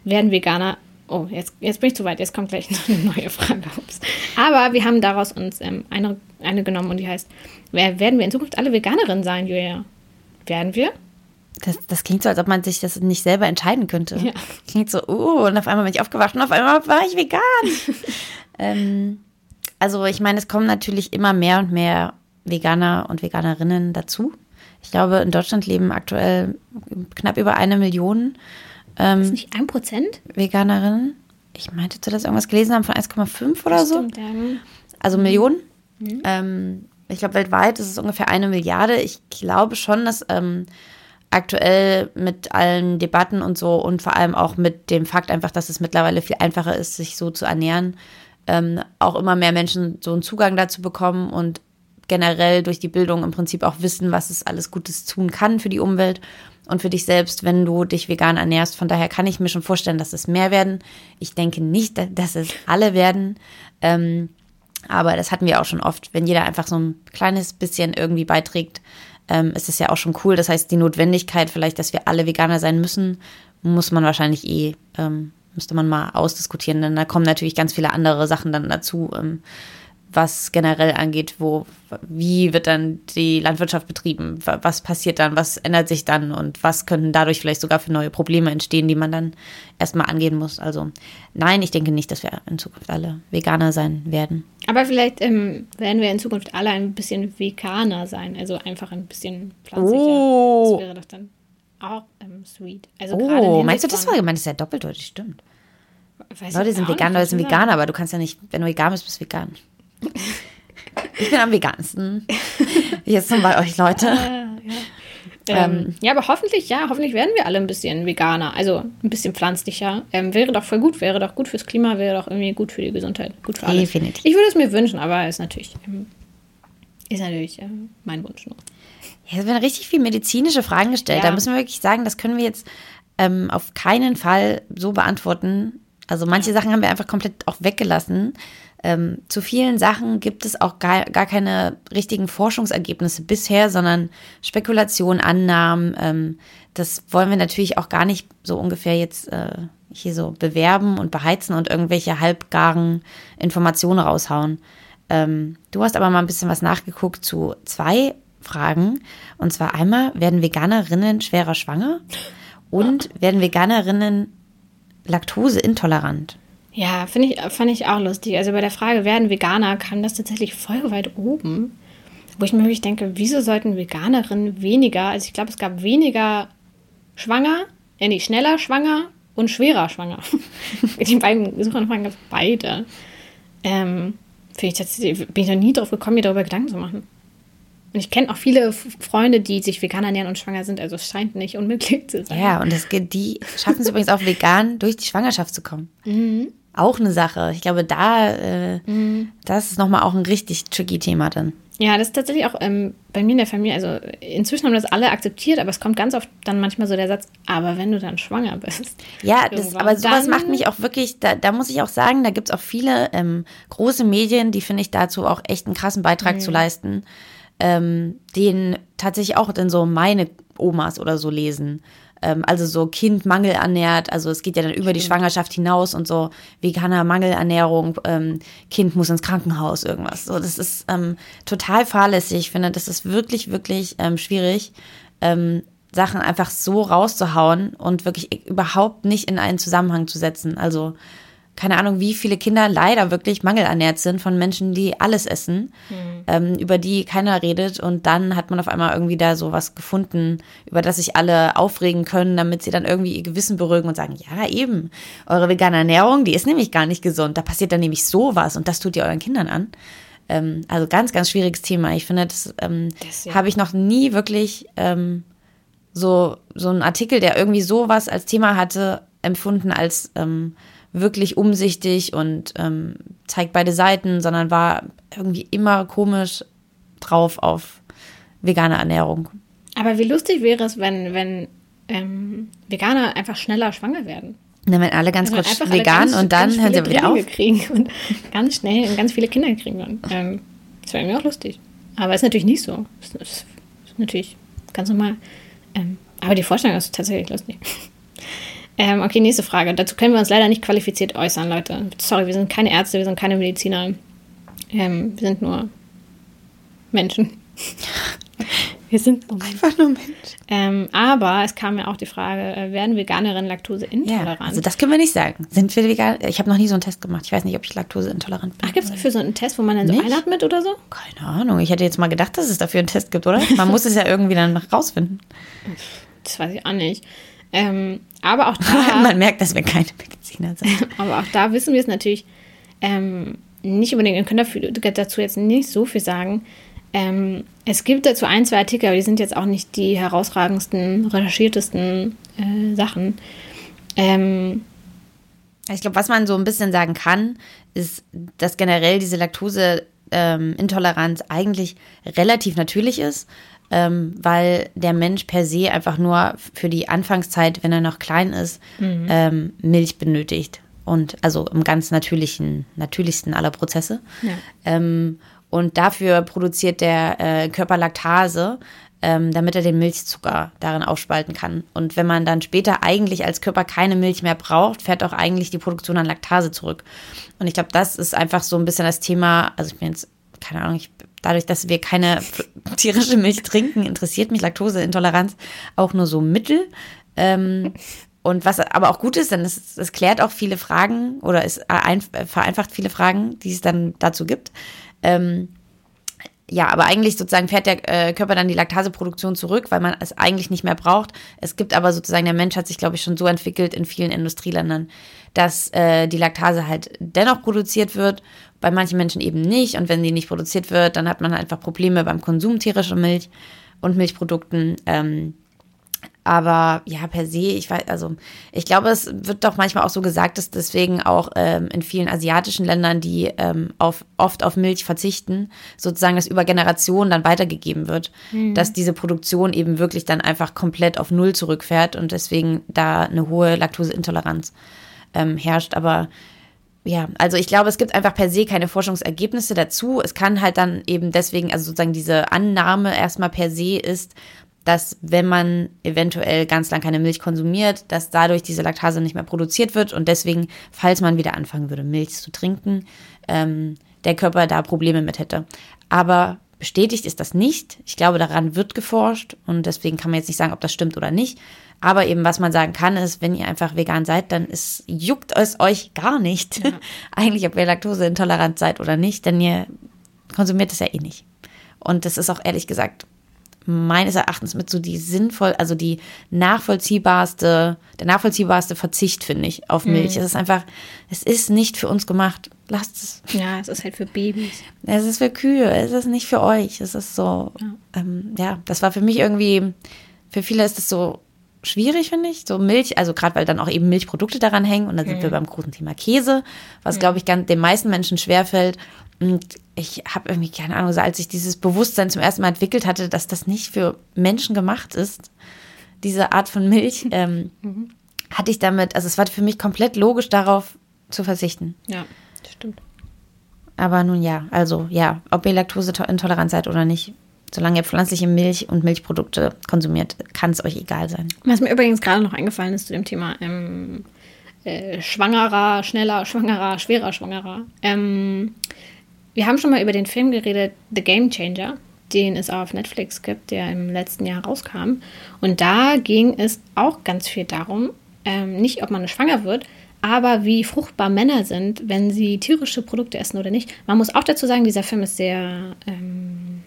Werden Veganer. Oh, jetzt, jetzt bin ich zu weit, jetzt kommt gleich noch eine neue Frage. Ups. Aber wir haben daraus uns ähm, eine, eine genommen und die heißt: wer, Werden wir in Zukunft alle Veganerinnen sein, Julia? Werden wir? Das, das klingt so, als ob man sich das nicht selber entscheiden könnte. Ja. Klingt so, oh, und auf einmal bin ich aufgewacht und auf einmal war ich vegan. ähm, also ich meine, es kommen natürlich immer mehr und mehr Veganer und Veganerinnen dazu. Ich glaube, in Deutschland leben aktuell knapp über eine Million ähm, Ist nicht ein Prozent? Veganerinnen. Ich meinte, du das irgendwas gelesen haben von 1,5 oder so. Stimmt, ja. Also Millionen. Ähm, ich glaube, weltweit ist es ungefähr eine Milliarde. Ich glaube schon, dass ähm, aktuell mit allen Debatten und so und vor allem auch mit dem Fakt einfach, dass es mittlerweile viel einfacher ist, sich so zu ernähren, ähm, auch immer mehr Menschen so einen Zugang dazu bekommen und generell durch die Bildung im Prinzip auch wissen, was es alles Gutes tun kann für die Umwelt und für dich selbst, wenn du dich vegan ernährst. Von daher kann ich mir schon vorstellen, dass es mehr werden. Ich denke nicht, da- dass es alle werden. Ähm, aber das hatten wir auch schon oft. Wenn jeder einfach so ein kleines bisschen irgendwie beiträgt, ähm, ist es ja auch schon cool. Das heißt, die Notwendigkeit vielleicht, dass wir alle Veganer sein müssen, muss man wahrscheinlich eh, ähm, müsste man mal ausdiskutieren. Denn da kommen natürlich ganz viele andere Sachen dann dazu, ähm, was generell angeht, wo, wie wird dann die Landwirtschaft betrieben? Wa- Was passiert dann? Was ändert sich dann? Und was könnten dadurch vielleicht sogar für neue Probleme entstehen, die man dann erstmal angehen muss? Also nein, ich denke nicht, dass wir in Zukunft alle Veganer sein werden. Aber vielleicht ähm, werden wir in Zukunft alle ein bisschen veganer sein, also einfach ein bisschen pflanzlicher. Oh. Das wäre doch dann auch ähm, sweet. Also Oh, meinst du, das war gemeint? Das ist ja doppeldeutig, stimmt. weiß Leute sind vegan, Leute sind was du vegan, aber du kannst ja nicht, wenn du vegan bist, bist du vegan. Ich bin am vegansten. Jetzt sind bei euch Leute. Ähm, ja, aber hoffentlich, ja, hoffentlich werden wir alle ein bisschen veganer, also ein bisschen pflanzlicher. Ähm, wäre doch voll gut, wäre doch gut fürs Klima, wäre doch irgendwie gut für die Gesundheit, gut für alles. Definitiv. Ich würde es mir wünschen, aber ist natürlich, ähm, ist natürlich ähm, mein Wunsch nur. Ja, es werden richtig viel medizinische Fragen gestellt. Ja. Da müssen wir wirklich sagen, das können wir jetzt ähm, auf keinen Fall so beantworten. Also manche Sachen haben wir einfach komplett auch weggelassen. Ähm, zu vielen Sachen gibt es auch gar, gar keine richtigen Forschungsergebnisse bisher, sondern Spekulation, Annahmen. Ähm, das wollen wir natürlich auch gar nicht so ungefähr jetzt äh, hier so bewerben und beheizen und irgendwelche halbgaren Informationen raushauen. Ähm, du hast aber mal ein bisschen was nachgeguckt zu zwei Fragen. Und zwar einmal, werden Veganerinnen schwerer schwanger? Und werden Veganerinnen laktoseintolerant? Ja, finde ich, fand ich auch lustig. Also bei der Frage, werden Veganer, kam das tatsächlich voll weit oben. Wo ich mir wirklich denke, wieso sollten Veganerinnen weniger, also ich glaube, es gab weniger schwanger, äh, nee, schneller schwanger und schwerer schwanger. Die beiden Suchanfragen gab es beide. Ähm, finde ich tatsächlich, bin ich noch nie drauf gekommen, mir darüber Gedanken zu machen. Und ich kenne auch viele Freunde, die sich vegan ernähren und schwanger sind, also es scheint nicht unmöglich zu sein. Ja, und das, die schaffen es übrigens auch vegan durch die Schwangerschaft zu kommen. Auch eine Sache. Ich glaube, da, äh, das ist nochmal auch ein richtig tricky Thema dann. Ja, das ist tatsächlich auch ähm, bei mir in der Familie, also inzwischen haben das alle akzeptiert, aber es kommt ganz oft dann manchmal so der Satz, aber wenn du dann schwanger bist. Ja, das, aber sowas macht mich auch wirklich, da, da muss ich auch sagen, da gibt's auch viele ähm, große Medien, die finde ich dazu auch echt einen krassen Beitrag zu leisten, ähm, den tatsächlich auch dann so meine Omas oder so lesen. Ähm, also so Kind mangelernährt, also es geht ja dann über die Schwangerschaft hinaus und so veganer Mangelernährung, ähm, Kind muss ins Krankenhaus, irgendwas. So, das ist ähm, total fahrlässig. Ich finde, das ist wirklich, wirklich ähm, schwierig. Ähm, Sachen einfach so rauszuhauen und wirklich überhaupt nicht in einen Zusammenhang zu setzen. Also keine Ahnung, wie viele Kinder leider wirklich mangelernährt sind von Menschen, die alles essen, ähm, über die keiner redet. Und dann hat man auf einmal irgendwie da so was gefunden, über das sich alle aufregen können, damit sie dann irgendwie ihr Gewissen beruhigen und sagen, ja eben, eure vegane Ernährung, die ist nämlich gar nicht gesund. Da passiert dann nämlich sowas und das tut ihr euren Kindern an. Ähm, also ganz, ganz schwieriges Thema. Ich finde, das, ähm, Das ja. habe ich noch nie wirklich ähm, so, so einen Artikel, der irgendwie sowas als Thema hatte, empfunden als ähm, wirklich umsichtig und ähm, zeigt beide Seiten, sondern war irgendwie immer komisch drauf auf vegane Ernährung. Aber wie lustig wäre es, wenn, wenn ähm, Veganer einfach schneller schwanger werden. Dann werden alle ganz Wenn kurz vegan ganz- und dann ganz hören sie wieder auf. Kriegen und ganz schnell und ganz viele Kinder kriegen dann. Ähm, das wäre mir auch lustig. Aber ist natürlich nicht so. Ist, ist, ist natürlich ganz normal. Ähm, aber die Vorstellung ist tatsächlich lustig. Ähm, okay, nächste Frage. Dazu können wir uns leider nicht qualifiziert äußern, Leute. Sorry, wir sind keine Ärzte, wir sind keine Mediziner. Ähm, wir sind nur Menschen. wir sind Menschen. Einfach nur Mensch. Ähm, aber es kam ja auch die Frage, äh, werden Veganerinnen laktoseintolerant? Ja, also das können wir nicht sagen. Sind wir vegan? Ich habe noch nie so einen Test gemacht. Ich weiß nicht, ob ich laktoseintolarant bin. Ach, gibt es dafür so einen Test, wo man dann so Nicht? einatmet oder so? Keine Ahnung. Ich hätte jetzt mal gedacht, dass es dafür einen Test gibt, oder? Man muss es ja irgendwie dann rausfinden. Das weiß ich auch nicht. Ähm, aber auch da, Man merkt, dass wir keine Mediziner sind. aber auch da wissen wir es natürlich ähm, nicht unbedingt. Wir können dafür, dazu jetzt nicht so viel sagen. Ähm, es gibt dazu ein, zwei Artikel, aber die sind jetzt auch nicht die herausragendsten, recherchiertesten äh, Sachen. Ähm, Ich glaube, was man so ein bisschen sagen kann, ist, dass generell diese Laktoseintoleranz eigentlich relativ natürlich ist, ähm, weil der Mensch per se einfach nur für die Anfangszeit, wenn er noch klein ist, ähm, Milch benötigt. Und also im ganz natürlichen, natürlichsten aller Prozesse. Ja. Ähm, und dafür produziert der äh, Körper Laktase, ähm, damit er den Milchzucker darin aufspalten kann. Und wenn man dann später eigentlich als Körper keine Milch mehr braucht, fährt auch eigentlich die Produktion an Laktase zurück. Und ich glaube, das ist einfach so ein bisschen das Thema, also ich bin jetzt, keine Ahnung, ich, dadurch, dass wir keine tierische Milch trinken, interessiert mich Laktoseintoleranz auch nur so mittel. Ähm, und was aber auch gut ist, denn es, es klärt auch viele Fragen oder es ein, vereinfacht viele Fragen, die es dann dazu gibt. Ähm, ja, aber eigentlich sozusagen fährt der äh, Körper dann die Laktaseproduktion zurück, weil man es eigentlich nicht mehr braucht. Es gibt aber sozusagen, der Mensch hat sich, glaube ich, schon so entwickelt in vielen Industrieländern, dass äh, die Laktase halt dennoch produziert wird, bei manchen Menschen eben nicht. Und wenn die nicht produziert wird, dann hat man einfach Probleme beim Konsum tierischer Milch und Milchprodukten. Ähm, aber ja, per se, ich weiß, also ich glaube, es wird doch manchmal auch so gesagt, dass deswegen auch ähm, in vielen asiatischen Ländern, die ähm, auf, oft auf Milch verzichten, sozusagen das über Generationen dann weitergegeben wird, mhm. dass diese Produktion eben wirklich dann einfach komplett auf Null zurückfährt und deswegen da eine hohe Laktoseintoleranz ähm, herrscht. Aber ja, also ich glaube, es gibt einfach per se keine Forschungsergebnisse dazu. Es kann halt dann eben deswegen, also sozusagen diese Annahme erstmal per se ist, dass wenn man eventuell ganz lang keine Milch konsumiert, dass dadurch diese Laktase nicht mehr produziert wird und deswegen, falls man wieder anfangen würde, Milch zu trinken, ähm, der Körper da Probleme mit hätte. Aber bestätigt ist das nicht. Ich glaube, daran wird geforscht und deswegen kann man jetzt nicht sagen, ob das stimmt oder nicht. Aber eben, was man sagen kann, ist, wenn ihr einfach vegan seid, dann ist, juckt es euch gar nicht. Ja. Eigentlich, ob ihr laktoseintolerant seid oder nicht, denn ihr konsumiert es ja eh nicht. Und das ist auch ehrlich gesagt meines Erachtens mit so die sinnvoll, also die nachvollziehbarste, der nachvollziehbarste Verzicht, finde ich, auf Milch. Mhm. Es ist einfach, es ist nicht für uns gemacht. Lasst es. Ja, es ist halt für Babys. Es ist für Kühe, es ist nicht für euch. Es ist so, ja, ähm, ja das war für mich irgendwie, für viele ist es so schwierig, finde ich. So Milch, also gerade weil dann auch eben Milchprodukte daran hängen und dann sind mhm. wir beim großen Thema Käse, was, mhm. glaube ich, ganz, den meisten Menschen schwerfällt. Und ich habe irgendwie, keine Ahnung, so als ich dieses Bewusstsein zum ersten Mal entwickelt hatte, dass das nicht für Menschen gemacht ist, diese Art von Milch, ähm, mhm. hatte ich damit, also es war für mich komplett logisch darauf zu verzichten. Ja, das stimmt. Aber nun ja, also ja, ob ihr laktoseintolerant seid oder nicht, solange ihr pflanzliche Milch und Milchprodukte konsumiert, kann es euch egal sein. Was mir übrigens gerade noch eingefallen ist zu dem Thema ähm, äh, schwangerer, schneller, schwangerer, schwerer, schwangerer. Ähm, wir haben schon mal über den Film geredet, The Game Changer, den es auf Netflix gibt, der im letzten Jahr rauskam. Und da ging es auch ganz viel darum, ähm, nicht ob man schwanger wird, aber wie fruchtbar Männer sind, wenn sie tierische Produkte essen oder nicht. Man muss auch dazu sagen, dieser Film ist sehr ähm,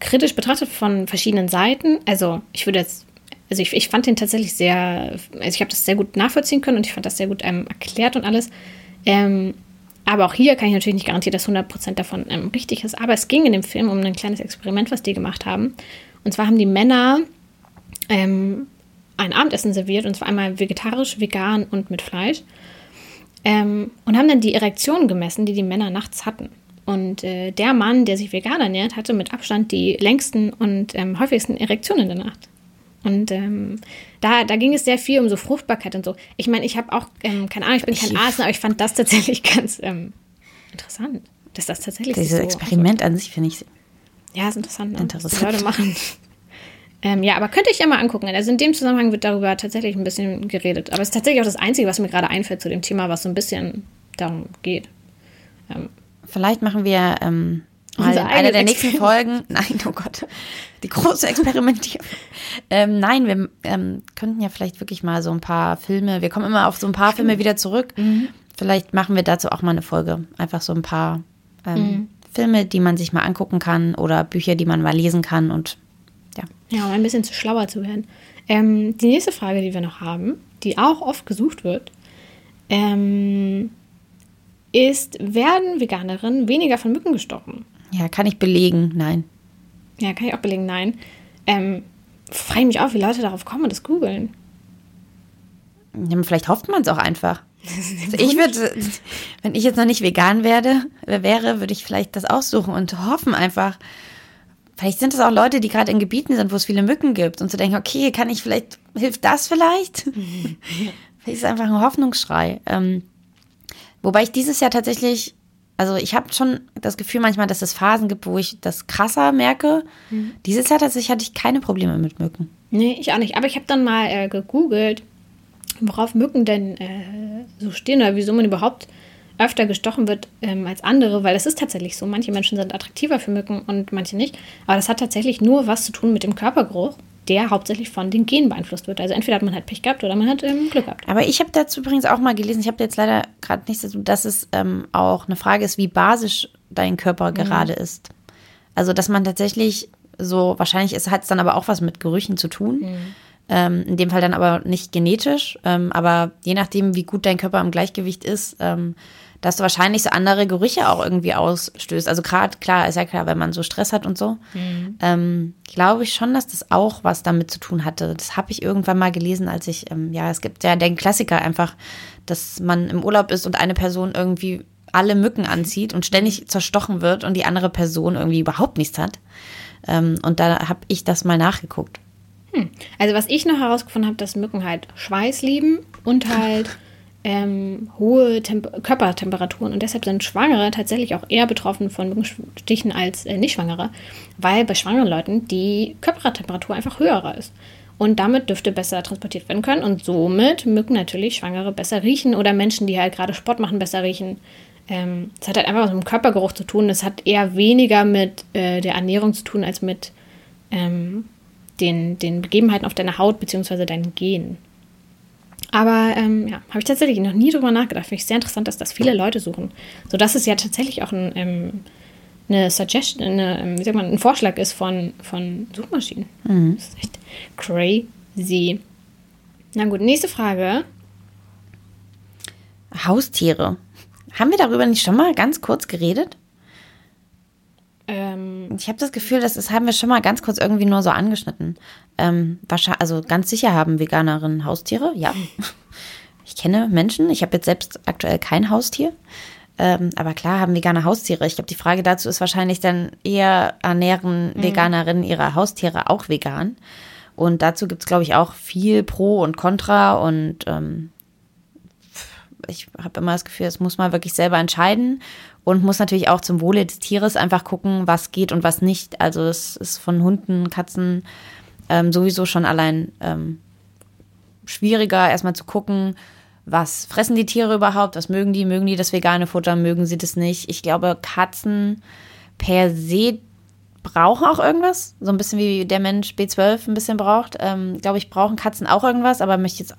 kritisch betrachtet von verschiedenen Seiten. Also ich würde jetzt, also ich, ich fand den tatsächlich sehr, also ich habe das sehr gut nachvollziehen können und ich fand das sehr gut ähm, erklärt und alles. Ähm, aber auch hier kann ich natürlich nicht garantieren, dass 100% davon ähm, richtig ist. Aber es ging in dem Film um ein kleines Experiment, was die gemacht haben. Und zwar haben die Männer ähm, ein Abendessen serviert, und zwar einmal vegetarisch, vegan und mit Fleisch. Ähm, und haben dann die Erektion gemessen, die die Männer nachts hatten. Und äh, der Mann, der sich vegan ernährt, hatte mit Abstand die längsten und ähm, häufigsten Erektionen in der Nacht. Und ähm, da, da ging es sehr viel um so Fruchtbarkeit und so. Ich meine, ich habe auch, ähm, keine Ahnung, ich bin kein Arzt, aber ich fand das tatsächlich ganz ähm, interessant, dass das tatsächlich Dieses so Experiment an sich finde ich. Ja, ist interessant, ne? interessant. was Leute machen. ähm, ja, aber könnte ich ja mal angucken. Also in dem Zusammenhang wird darüber tatsächlich ein bisschen geredet. Aber es ist tatsächlich auch das Einzige, was mir gerade einfällt zu dem Thema, was so ein bisschen darum geht. Ähm, Vielleicht machen wir ähm, mal in einer der nächsten Folgen. Nein, oh Gott. Die große Experimentierung. ähm, nein, wir ähm, könnten ja vielleicht wirklich mal so ein paar Filme. Wir kommen immer auf so ein paar Filme wieder zurück. Mhm. Vielleicht machen wir dazu auch mal eine Folge. Einfach so ein paar ähm, mhm. Filme, die man sich mal angucken kann oder Bücher, die man mal lesen kann und ja. Ja, um ein bisschen zu schlauer zu werden. Ähm, die nächste Frage, die wir noch haben, die auch oft gesucht wird, ähm, ist, werden Veganerinnen weniger von Mücken gestochen? Ja, kann ich belegen, nein. Ja, kann ich auch belegen, nein. Ähm, frage mich auch, wie Leute darauf kommen und das googeln. Ja, vielleicht hofft man es auch einfach. Also ich würde, wenn ich jetzt noch nicht vegan werde, wäre, würde ich vielleicht das aussuchen und hoffen einfach. Vielleicht sind es auch Leute, die gerade in Gebieten sind, wo es viele Mücken gibt und zu denken, okay, kann ich vielleicht, hilft das vielleicht? vielleicht ist es einfach ein Hoffnungsschrei. Ähm, wobei ich dieses Jahr tatsächlich also ich habe schon das Gefühl manchmal, dass es Phasen gibt, wo ich das krasser merke. Mhm. Dieses Jahr tatsächlich hatte ich keine Probleme mit Mücken. Nee, ich auch nicht. Aber ich habe dann mal äh, gegoogelt, worauf Mücken denn äh, so stehen oder wieso man überhaupt öfter gestochen wird ähm, als andere, weil es ist tatsächlich so. Manche Menschen sind attraktiver für Mücken und manche nicht. Aber das hat tatsächlich nur was zu tun mit dem Körpergeruch der hauptsächlich von den Genen beeinflusst wird. Also entweder hat man halt Pech gehabt oder man hat ähm, Glück gehabt. Aber ich habe dazu übrigens auch mal gelesen, ich habe jetzt leider gerade nicht dazu, dass es ähm, auch eine Frage ist, wie basisch dein Körper mhm. gerade ist. Also, dass man tatsächlich so, wahrscheinlich hat es dann aber auch was mit Gerüchen zu tun. Mhm. Ähm, in dem Fall dann aber nicht genetisch, ähm, aber je nachdem, wie gut dein Körper im Gleichgewicht ist, ähm, dass du wahrscheinlich so andere Gerüche auch irgendwie ausstößt. Also gerade, klar, ist ja klar, wenn man so Stress hat und so, mhm. ähm, glaube ich schon, dass das auch was damit zu tun hatte. Das habe ich irgendwann mal gelesen, als ich, ähm, ja, es gibt ja den Klassiker einfach, dass man im Urlaub ist und eine Person irgendwie alle Mücken anzieht und ständig zerstochen wird und die andere Person irgendwie überhaupt nichts hat. Ähm, und da habe ich das mal nachgeguckt. Hm. Also was ich noch herausgefunden habe, dass Mücken halt Schweiß lieben und halt ähm, hohe Temp Körpertemperaturen und deshalb sind Schwangere tatsächlich auch eher betroffen von Mückenstichen als äh, Nicht-Schwangere, weil bei schwangeren Leuten die Körpertemperatur einfach höher ist. Und damit dürfte besser transportiert werden können und somit Mücken natürlich Schwangere besser riechen oder Menschen, die halt gerade Sport machen, besser riechen. Ähm, es hat halt einfach was mit dem Körpergeruch zu tun. Es hat eher weniger mit äh, der Ernährung zu tun als mit ähm, den, den Begebenheiten auf deiner Haut bzw. deinen Genen. Aber ähm, ja, habe ich tatsächlich noch nie drüber nachgedacht. Finde ich sehr interessant, dass das viele Leute suchen. Sodass es ja tatsächlich auch ein, ähm, eine Suggestion, eine, ähm, wie sagt man, ein Vorschlag ist von, von Suchmaschinen. Mhm. Das ist echt crazy. Na gut, nächste Frage. Haustiere. Haben wir darüber nicht schon mal ganz kurz geredet? Ähm, ich habe das Gefühl, das ist, haben wir schon mal ganz kurz irgendwie nur so angeschnitten. Ähm, wahrscheinlich, also ganz sicher haben Veganerinnen Haustiere, ja. Ich kenne Menschen, ich habe jetzt selbst aktuell kein Haustier. Ähm, aber klar haben Veganer Haustiere. Ich glaube, die Frage dazu ist wahrscheinlich dann eher, ernähren mhm. Veganerinnen ihre Haustiere auch vegan? Und dazu gibt es, glaube ich, auch viel Pro und Contra. Und ähm, ich habe immer das Gefühl, es muss man wirklich selber entscheiden und muss natürlich auch zum Wohle des Tieres einfach gucken, was geht und was nicht. Also es ist von Hunden, Katzen ähm, sowieso schon allein ähm, schwieriger, erstmal zu gucken, was fressen die Tiere überhaupt, was mögen die, mögen die das vegane Futter, mögen sie das nicht. Ich glaube, Katzen per se brauchen auch irgendwas, so ein bisschen wie der Mensch B12 ein bisschen braucht. Ähm, glaube ich, brauchen Katzen auch irgendwas, aber möchte jetzt,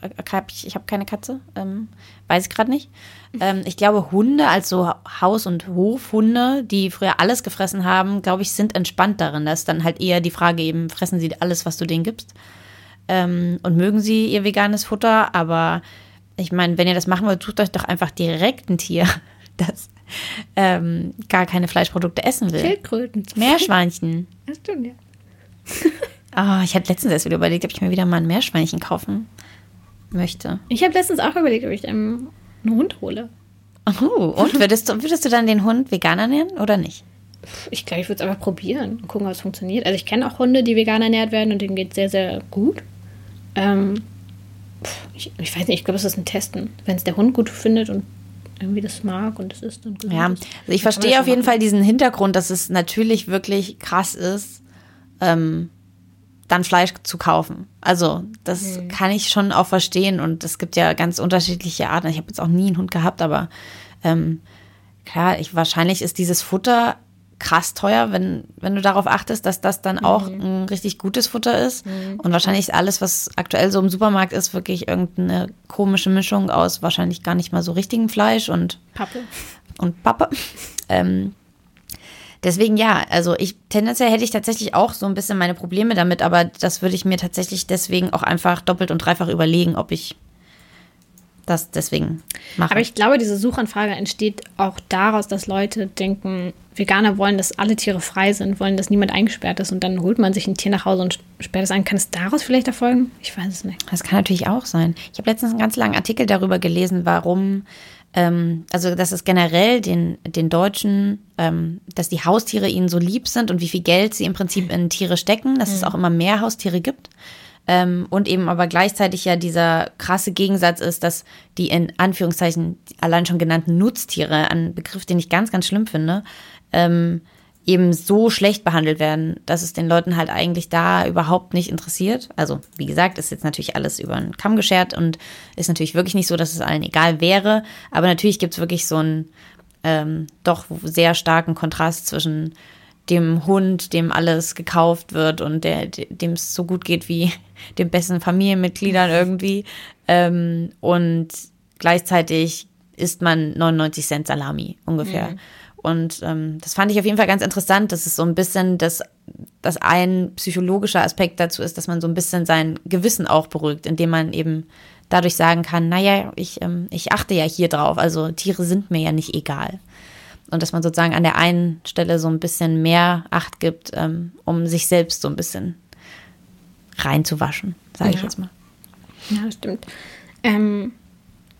ich, ich habe keine Katze, ähm, weiß ich gerade nicht. Ähm, ich glaube, Hunde, also Haus- und Hofhunde, die früher alles gefressen haben, glaube ich, sind entspannt darin. Das ist dann halt eher die Frage eben, fressen sie alles, was du denen gibst? Ähm, und mögen sie ihr veganes Futter? Aber ich meine, wenn ihr das machen wollt, sucht euch doch einfach direkt ein Tier, das ähm, gar keine Fleischprodukte essen will. Schildkröten. Meerschweinchen. Das stimmt, ja. oh, ich hatte letztens erst wieder überlegt, ob ich mir wieder mal ein Meerschweinchen kaufen möchte. Ich habe letztens auch überlegt, ob ich einen Hund hole. Oh, und würdest du, würdest du dann den Hund vegan ernähren oder nicht? Ich glaube, ich würde es einfach probieren und gucken, ob es funktioniert. Also ich kenne auch Hunde, die vegan ernährt werden und denen geht es sehr, sehr gut. Ähm, ich, ich, weiß nicht, ich glaube, es ist ein Testen. Wenn es der Hund gut findet und irgendwie das mag und es ist. Und ja, also ich verstehe auf jeden machen. Fall diesen Hintergrund, dass es natürlich wirklich krass ist, ähm, dann Fleisch zu kaufen. Also das mhm. kann ich schon auch verstehen und es gibt ja ganz unterschiedliche Arten. Ich habe jetzt auch nie einen Hund gehabt, aber ähm, klar, ich, wahrscheinlich ist dieses Futter krass teuer, wenn, wenn du darauf achtest, dass das dann auch mhm. ein richtig gutes Futter ist. Mhm. Und wahrscheinlich ist alles, was aktuell so im Supermarkt ist, wirklich irgendeine komische Mischung aus wahrscheinlich gar nicht mal so richtigem Fleisch und Pappe. Und Pappe. Ähm, Deswegen ja, also ich tendenziell hätte ich tatsächlich auch so ein bisschen meine Probleme damit, aber das würde ich mir tatsächlich deswegen auch einfach doppelt und dreifach überlegen, ob ich das deswegen mache. Aber ich glaube, diese Suchanfrage entsteht auch daraus, dass Leute denken, Veganer wollen, dass alle Tiere frei sind, wollen, dass niemand eingesperrt ist und dann holt man sich ein Tier nach Hause und sperrt es ein. Kann es daraus vielleicht erfolgen? Ich weiß es nicht. Das kann natürlich auch sein. Ich habe letztens einen ganz langen Artikel darüber gelesen, warum ähm, also dass es generell den, den Deutschen, ähm, dass die Haustiere ihnen so lieb sind und wie viel Geld sie im Prinzip in Tiere stecken, dass mhm. es auch immer mehr Haustiere gibt. Ähm, und eben aber gleichzeitig ja dieser krasse Gegensatz ist, dass die in Anführungszeichen allein schon genannten Nutztiere, ein Begriff, den ich ganz, ganz schlimm finde, ähm, eben so schlecht behandelt werden, dass es den Leuten halt eigentlich da überhaupt nicht interessiert. Also, wie gesagt, ist jetzt natürlich alles über den Kamm geschert und ist natürlich wirklich nicht so, dass es allen egal wäre. Aber natürlich gibt es wirklich so einen ähm, doch sehr starken Kontrast zwischen dem Hund, dem alles gekauft wird und der, dem es so gut geht wie den besten Familienmitgliedern irgendwie. Ähm, und gleichzeitig isst man 99 Cent Salami ungefähr. Mhm. Und ähm, das fand ich auf jeden Fall ganz interessant, dass es so ein bisschen das, das ein psychologischer Aspekt dazu ist, dass man so ein bisschen sein Gewissen auch beruhigt, indem man eben dadurch sagen kann, naja, ich, ähm, ich achte ja hier drauf, also Tiere sind mir ja nicht egal. Und dass man sozusagen an der einen Stelle so ein bisschen mehr Acht gibt, ähm, um sich selbst so ein bisschen reinzuwaschen, sage Ja. ich jetzt mal. Ja, das stimmt. Ähm,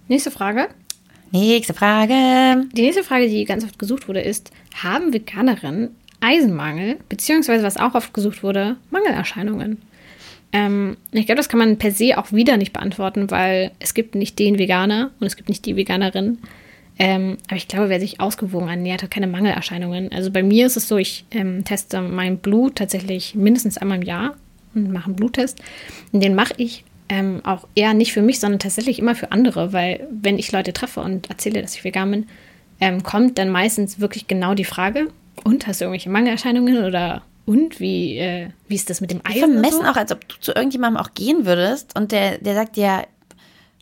nächste Frage. Nächste Frage. Die nächste Frage, die ganz oft gesucht wurde, ist: Haben Veganerinnen Eisenmangel, beziehungsweise was auch oft gesucht wurde, Mangelerscheinungen? Ähm, ich glaube, das kann man per se auch wieder nicht beantworten, weil es gibt nicht den Veganer und es gibt nicht die Veganerin. Ähm, aber ich glaube, wer sich ausgewogen ernährt, hat keine Mangelerscheinungen. Also bei mir ist es so, ich ähm, teste mein Blut tatsächlich mindestens einmal im Jahr und mache einen Bluttest. Und den mache ich ähm, auch eher nicht für mich, sondern tatsächlich immer für andere, weil wenn ich Leute treffe und erzähle, dass ich vegan bin, ähm, kommt dann meistens wirklich genau die Frage, und hast du irgendwelche Mangelerscheinungen oder und wie, äh, wie ist das mit dem Eisen? Wir vermessen so? auch, als ob du zu irgendjemandem auch gehen würdest und der, der sagt dir,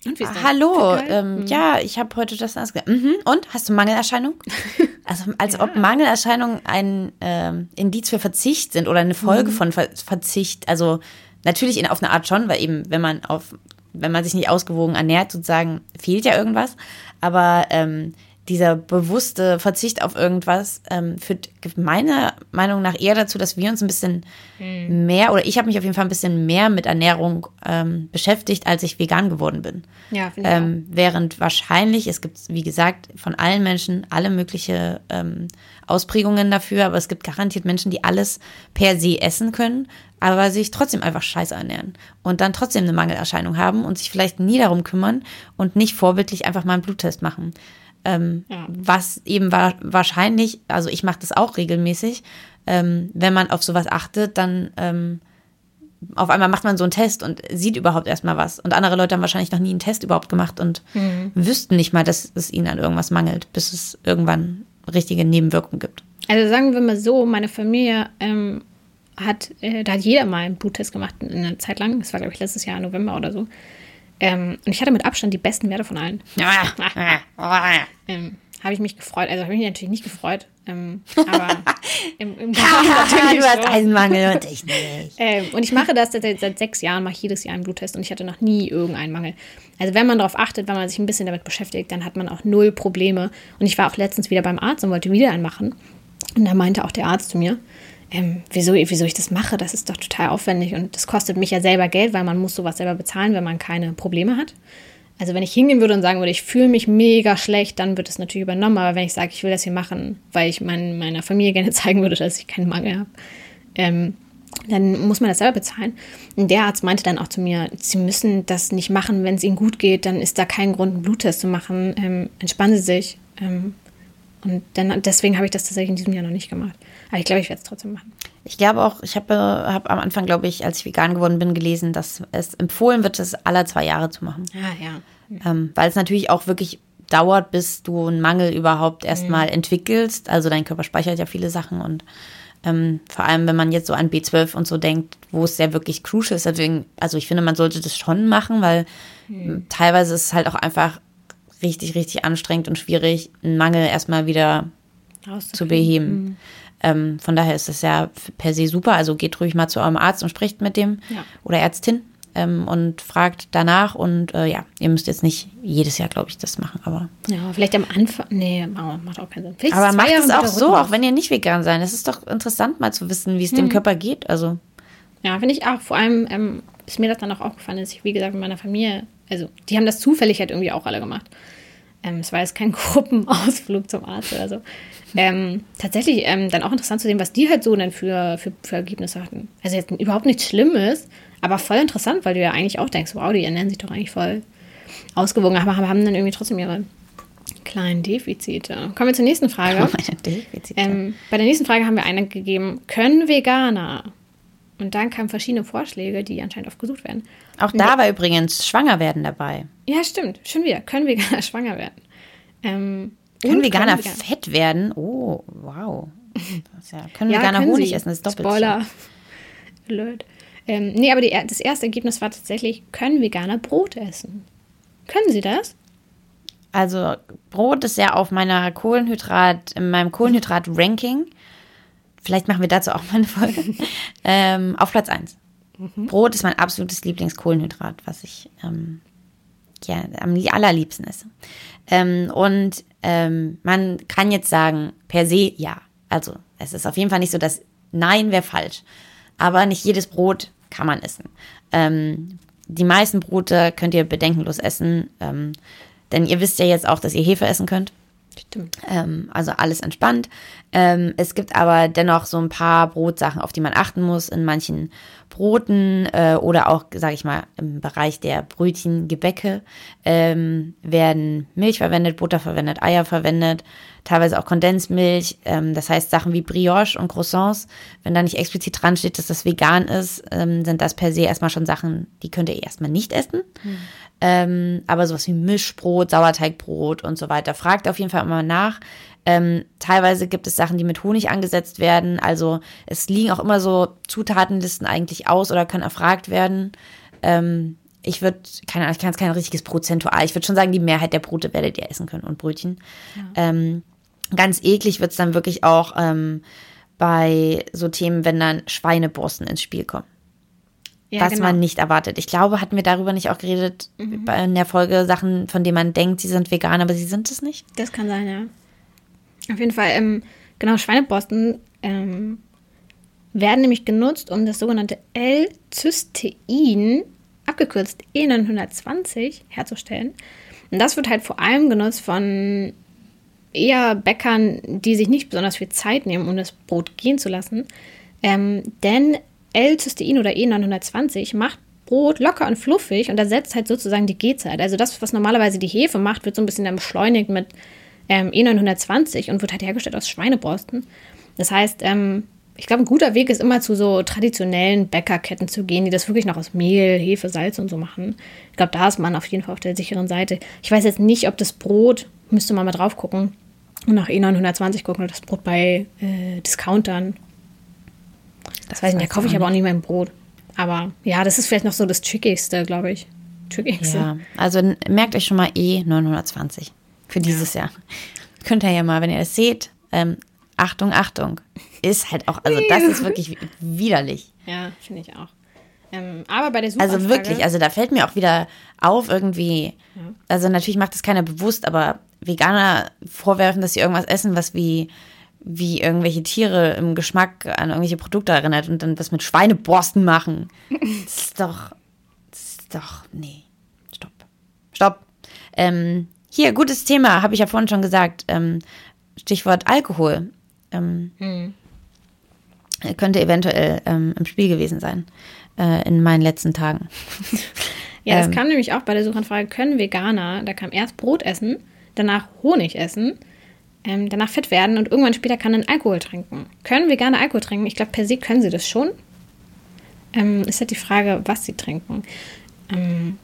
Und wie ist das? hallo, ähm, ja, ich habe heute das und das gesagt. Mhm. Und, hast du Mangelerscheinung? Also als ob Mangelerscheinungen ein ähm, Indiz für Verzicht sind oder eine Folge von Ver Verzicht. Also natürlich in, auf eine Art schon, weil eben, wenn man auf, wenn man sich nicht ausgewogen ernährt, sozusagen, fehlt ja irgendwas. Aber ähm, dieser bewusste Verzicht auf irgendwas ähm, führt meiner Meinung nach eher dazu, dass wir uns ein bisschen mehr, oder ich habe mich auf jeden Fall ein bisschen mehr mit Ernährung ähm, beschäftigt, als ich vegan geworden bin. Ja, finde ich. Ähm, während wahrscheinlich, es gibt, wie gesagt, von allen Menschen alle mögliche ähm, Ausprägungen dafür, aber es gibt garantiert Menschen, die alles per se essen können, aber sich trotzdem einfach scheiße ernähren und dann trotzdem eine Mangelerscheinung haben und sich vielleicht nie darum kümmern und nicht vorbildlich einfach mal einen Bluttest machen. Ähm, Ja. Was eben wa wahrscheinlich, also ich mache das auch regelmäßig, ähm, wenn man auf sowas achtet, dann ähm, auf einmal macht man so einen Test und sieht überhaupt erstmal was. Und andere Leute haben wahrscheinlich noch nie einen Test überhaupt gemacht und wüssten nicht mal, dass es ihnen an irgendwas mangelt, bis es irgendwann richtige Nebenwirkungen gibt. Also sagen wir mal so, meine Familie ähm, hat, äh, da hat jeder mal einen Bluttest gemacht, eine Zeit lang. Das war, glaube ich, letztes Jahr November oder so. Ähm, und ich hatte mit Abstand die besten Werte von allen. Ähm, habe ich mich gefreut. Also habe ich mich natürlich nicht gefreut. Ähm, aber im, im natürlich du hast. Eisenmangel und ich nicht. Ähm, und ich mache das seit, seit sechs Jahren, mache ich jedes Jahr einen Bluttest und ich hatte noch nie irgendeinen Mangel. Also wenn man darauf achtet, wenn man sich ein bisschen damit beschäftigt, dann hat man auch null Probleme. Und ich war auch letztens wieder beim Arzt und wollte wieder einen machen. Und da meinte auch der Arzt zu mir, ähm, wieso, wieso ich das mache, das ist doch total aufwendig und das kostet mich ja selber Geld, weil man muss sowas selber bezahlen, wenn man keine Probleme hat. Also wenn ich hingehen würde und sagen würde, ich fühle mich mega schlecht, dann wird es natürlich übernommen. Aber wenn ich sage, ich will das hier machen, weil ich mein, meiner Familie gerne zeigen würde, dass ich keinen Mangel habe, ähm, dann muss man das selber bezahlen. Und der Arzt meinte dann auch zu mir, Sie müssen das nicht machen, wenn es Ihnen gut geht, dann ist da kein Grund, einen Bluttest zu machen. Ähm, entspannen Sie sich. Ähm, und dann, deswegen habe ich das tatsächlich in diesem Jahr noch nicht gemacht. Aber ich glaube, ich werde es trotzdem machen. Ich glaube auch, ich habe hab am Anfang, glaube ich, als ich vegan geworden bin, gelesen, dass es empfohlen wird, es alle zwei Jahre zu machen. Ah, ja. Ähm, weil es natürlich auch wirklich dauert, bis du einen Mangel überhaupt erstmal entwickelst. Also dein Körper speichert ja viele Sachen und ähm, vor allem, wenn man jetzt so an B12 und so denkt, wo es ja wirklich crucial ist. Deswegen, also ich finde, man sollte das schon machen, weil ähm, teilweise ist es halt auch einfach richtig, richtig anstrengend und schwierig, einen Mangel erstmal wieder zu beheben. Ähm, von daher ist das ja per se super. Also geht ruhig mal zu eurem Arzt und spricht mit dem Ja. oder Ärztin ähm, und fragt danach. Und äh, ja, ihr müsst jetzt nicht jedes Jahr, glaube ich, das machen. Aber, Ja, vielleicht am Anfang. Nee, macht auch keinen Sinn. Vielleicht aber macht Jahre es auch so, auch wenn ihr nicht vegan seid. Es ist doch interessant, mal zu wissen, wie es dem Körper geht. Also Ja, finde ich auch. Vor allem ähm, ist mir das dann auch aufgefallen, dass ich, wie gesagt, mit meiner Familie, also die haben das zufällig halt irgendwie auch alle gemacht. Ähm, es war jetzt kein Gruppenausflug zum Arzt oder so. Ähm, tatsächlich ähm, dann auch interessant zu sehen, was die halt so dann für, für, für Ergebnisse hatten. Also jetzt überhaupt nichts Schlimmes, aber voll interessant, weil du ja eigentlich auch denkst, wow, die ernähren sich doch eigentlich voll ausgewogen, aber haben dann irgendwie trotzdem ihre kleinen Defizite. Kommen wir zur nächsten Frage. meine Defizite. Ähm, bei der nächsten Frage haben wir eine gegeben, können Veganer? Und dann kamen verschiedene Vorschläge, die anscheinend oft gesucht werden. auch da war übrigens schwanger werden dabei. Ja, stimmt, schon wieder. Können Veganer schwanger werden? Ähm, Können Veganer können Veganer- fett werden? Oh, wow. Ja, können Ja, Veganer können Honig sie. essen? Das ist doppelt Spoiler. Blöd. Ähm, nee, aber die, das erste Ergebnis war tatsächlich, können Veganer Brot essen? Können sie das? Also Brot ist ja auf meiner Kohlenhydrat, in meinem Kohlenhydrat-Ranking. Vielleicht machen wir dazu auch mal eine Folge. ähm, auf Platz 1. Mhm. Brot ist mein absolutes Lieblingskohlenhydrat, was ich ähm, ja, am allerliebsten esse. Ähm, und ähm, man kann jetzt sagen, per se ja. Also es ist auf jeden Fall nicht so, dass Nein wäre falsch. Aber nicht jedes Brot kann man essen. Ähm, die meisten Brote könnt ihr bedenkenlos essen. Ähm, denn ihr wisst ja jetzt auch, dass ihr Hefe essen könnt. Stimmt. Ähm, also alles entspannt. Ähm, es gibt aber dennoch so ein paar Brotsachen, auf die man achten muss. In manchen Broten äh, oder auch, sage ich mal, im Bereich der Brötchen, Gebäcke ähm, werden Milch verwendet, Butter verwendet, Eier verwendet, teilweise auch Kondensmilch. Ähm, das heißt, Sachen wie Brioche und Croissants, wenn da nicht explizit dran steht, dass das vegan ist, ähm, sind das per se erstmal schon Sachen, die könnt ihr erstmal nicht essen. Hm. Ähm, aber sowas wie Mischbrot, Sauerteigbrot und so weiter. Fragt auf jeden Fall immer nach. Ähm, teilweise gibt es Sachen, die mit Honig angesetzt werden. Also es liegen auch immer so Zutatenlisten eigentlich aus oder können erfragt werden. Ähm, ich würde, keine Ahnung, ich kann es kein richtiges Prozentual. Ich würde schon sagen, die Mehrheit der Brote werdet ihr essen können und Brötchen. Ja. Ähm, ganz eklig wird es dann wirklich auch ähm, bei so Themen, wenn dann Schweineborsten ins Spiel kommen ja, was genau. man nicht erwartet. Ich glaube, hatten wir darüber nicht auch geredet mhm. in der Folge Sachen, von denen man denkt, sie sind vegan, aber sie sind es nicht? Das kann sein, ja. Auf jeden Fall, ähm, genau, Schweineborsten ähm, werden nämlich genutzt, um das sogenannte L-Cystein, abgekürzt E920, herzustellen. Und das wird halt vor allem genutzt von eher Bäckern, die sich nicht besonders viel Zeit nehmen, um das Brot gehen zu lassen. Ähm, denn L-Cystein oder E920 macht Brot locker und fluffig und ersetzt halt sozusagen die Gehzeit. Also das, was normalerweise die Hefe macht, wird so ein bisschen dann beschleunigt mit ähm, E920 und wird halt hergestellt aus Schweineborsten. Das heißt, ähm, ich glaube, ein guter Weg ist immer zu so traditionellen Bäckerketten zu gehen, die das wirklich noch aus Mehl, Hefe, Salz und so machen. Ich glaube, da ist man auf jeden Fall auf der sicheren Seite. Ich weiß jetzt nicht, ob das Brot, müsste man mal drauf gucken und nach E920 gucken, oder das Brot bei äh, Discountern das weiß ich nicht, da kaufe ich aber auch nicht mehr ein Brot. Aber ja, das ist vielleicht noch so das Trickigste, glaube ich. Trickigste. Ja, also merkt euch schon mal E 920 für dieses ja. Jahr. Könnt ihr ja mal, wenn ihr es seht, ähm, Achtung, Achtung. Ist halt auch, also das ist wirklich widerlich. Ja, finde ich auch. Ähm, aber bei der Suchanfrage... Also wirklich, also da fällt mir auch wieder auf irgendwie, ja. also natürlich macht das keiner bewusst, aber Veganer vorwerfen, dass sie irgendwas essen, was wie wie irgendwelche Tiere im Geschmack an irgendwelche Produkte erinnert und dann was mit Schweineborsten machen. Das ist doch, das ist doch, nee, stopp, stopp. Ähm, hier, gutes Thema, habe ich ja vorhin schon gesagt. Ähm, Stichwort Alkohol. Ähm, hm. Könnte eventuell ähm, im Spiel gewesen sein äh, in meinen letzten Tagen. ja, das ähm, kam nämlich auch bei der Suchanfrage, können Veganer, da kam erst Brot essen, danach Honig essen ähm, danach fett werden und irgendwann später kann dann Alkohol trinken. Können Veganer Alkohol trinken? Ich glaube, per se können sie das schon. Ähm, ist halt die Frage, was sie trinken. Ähm,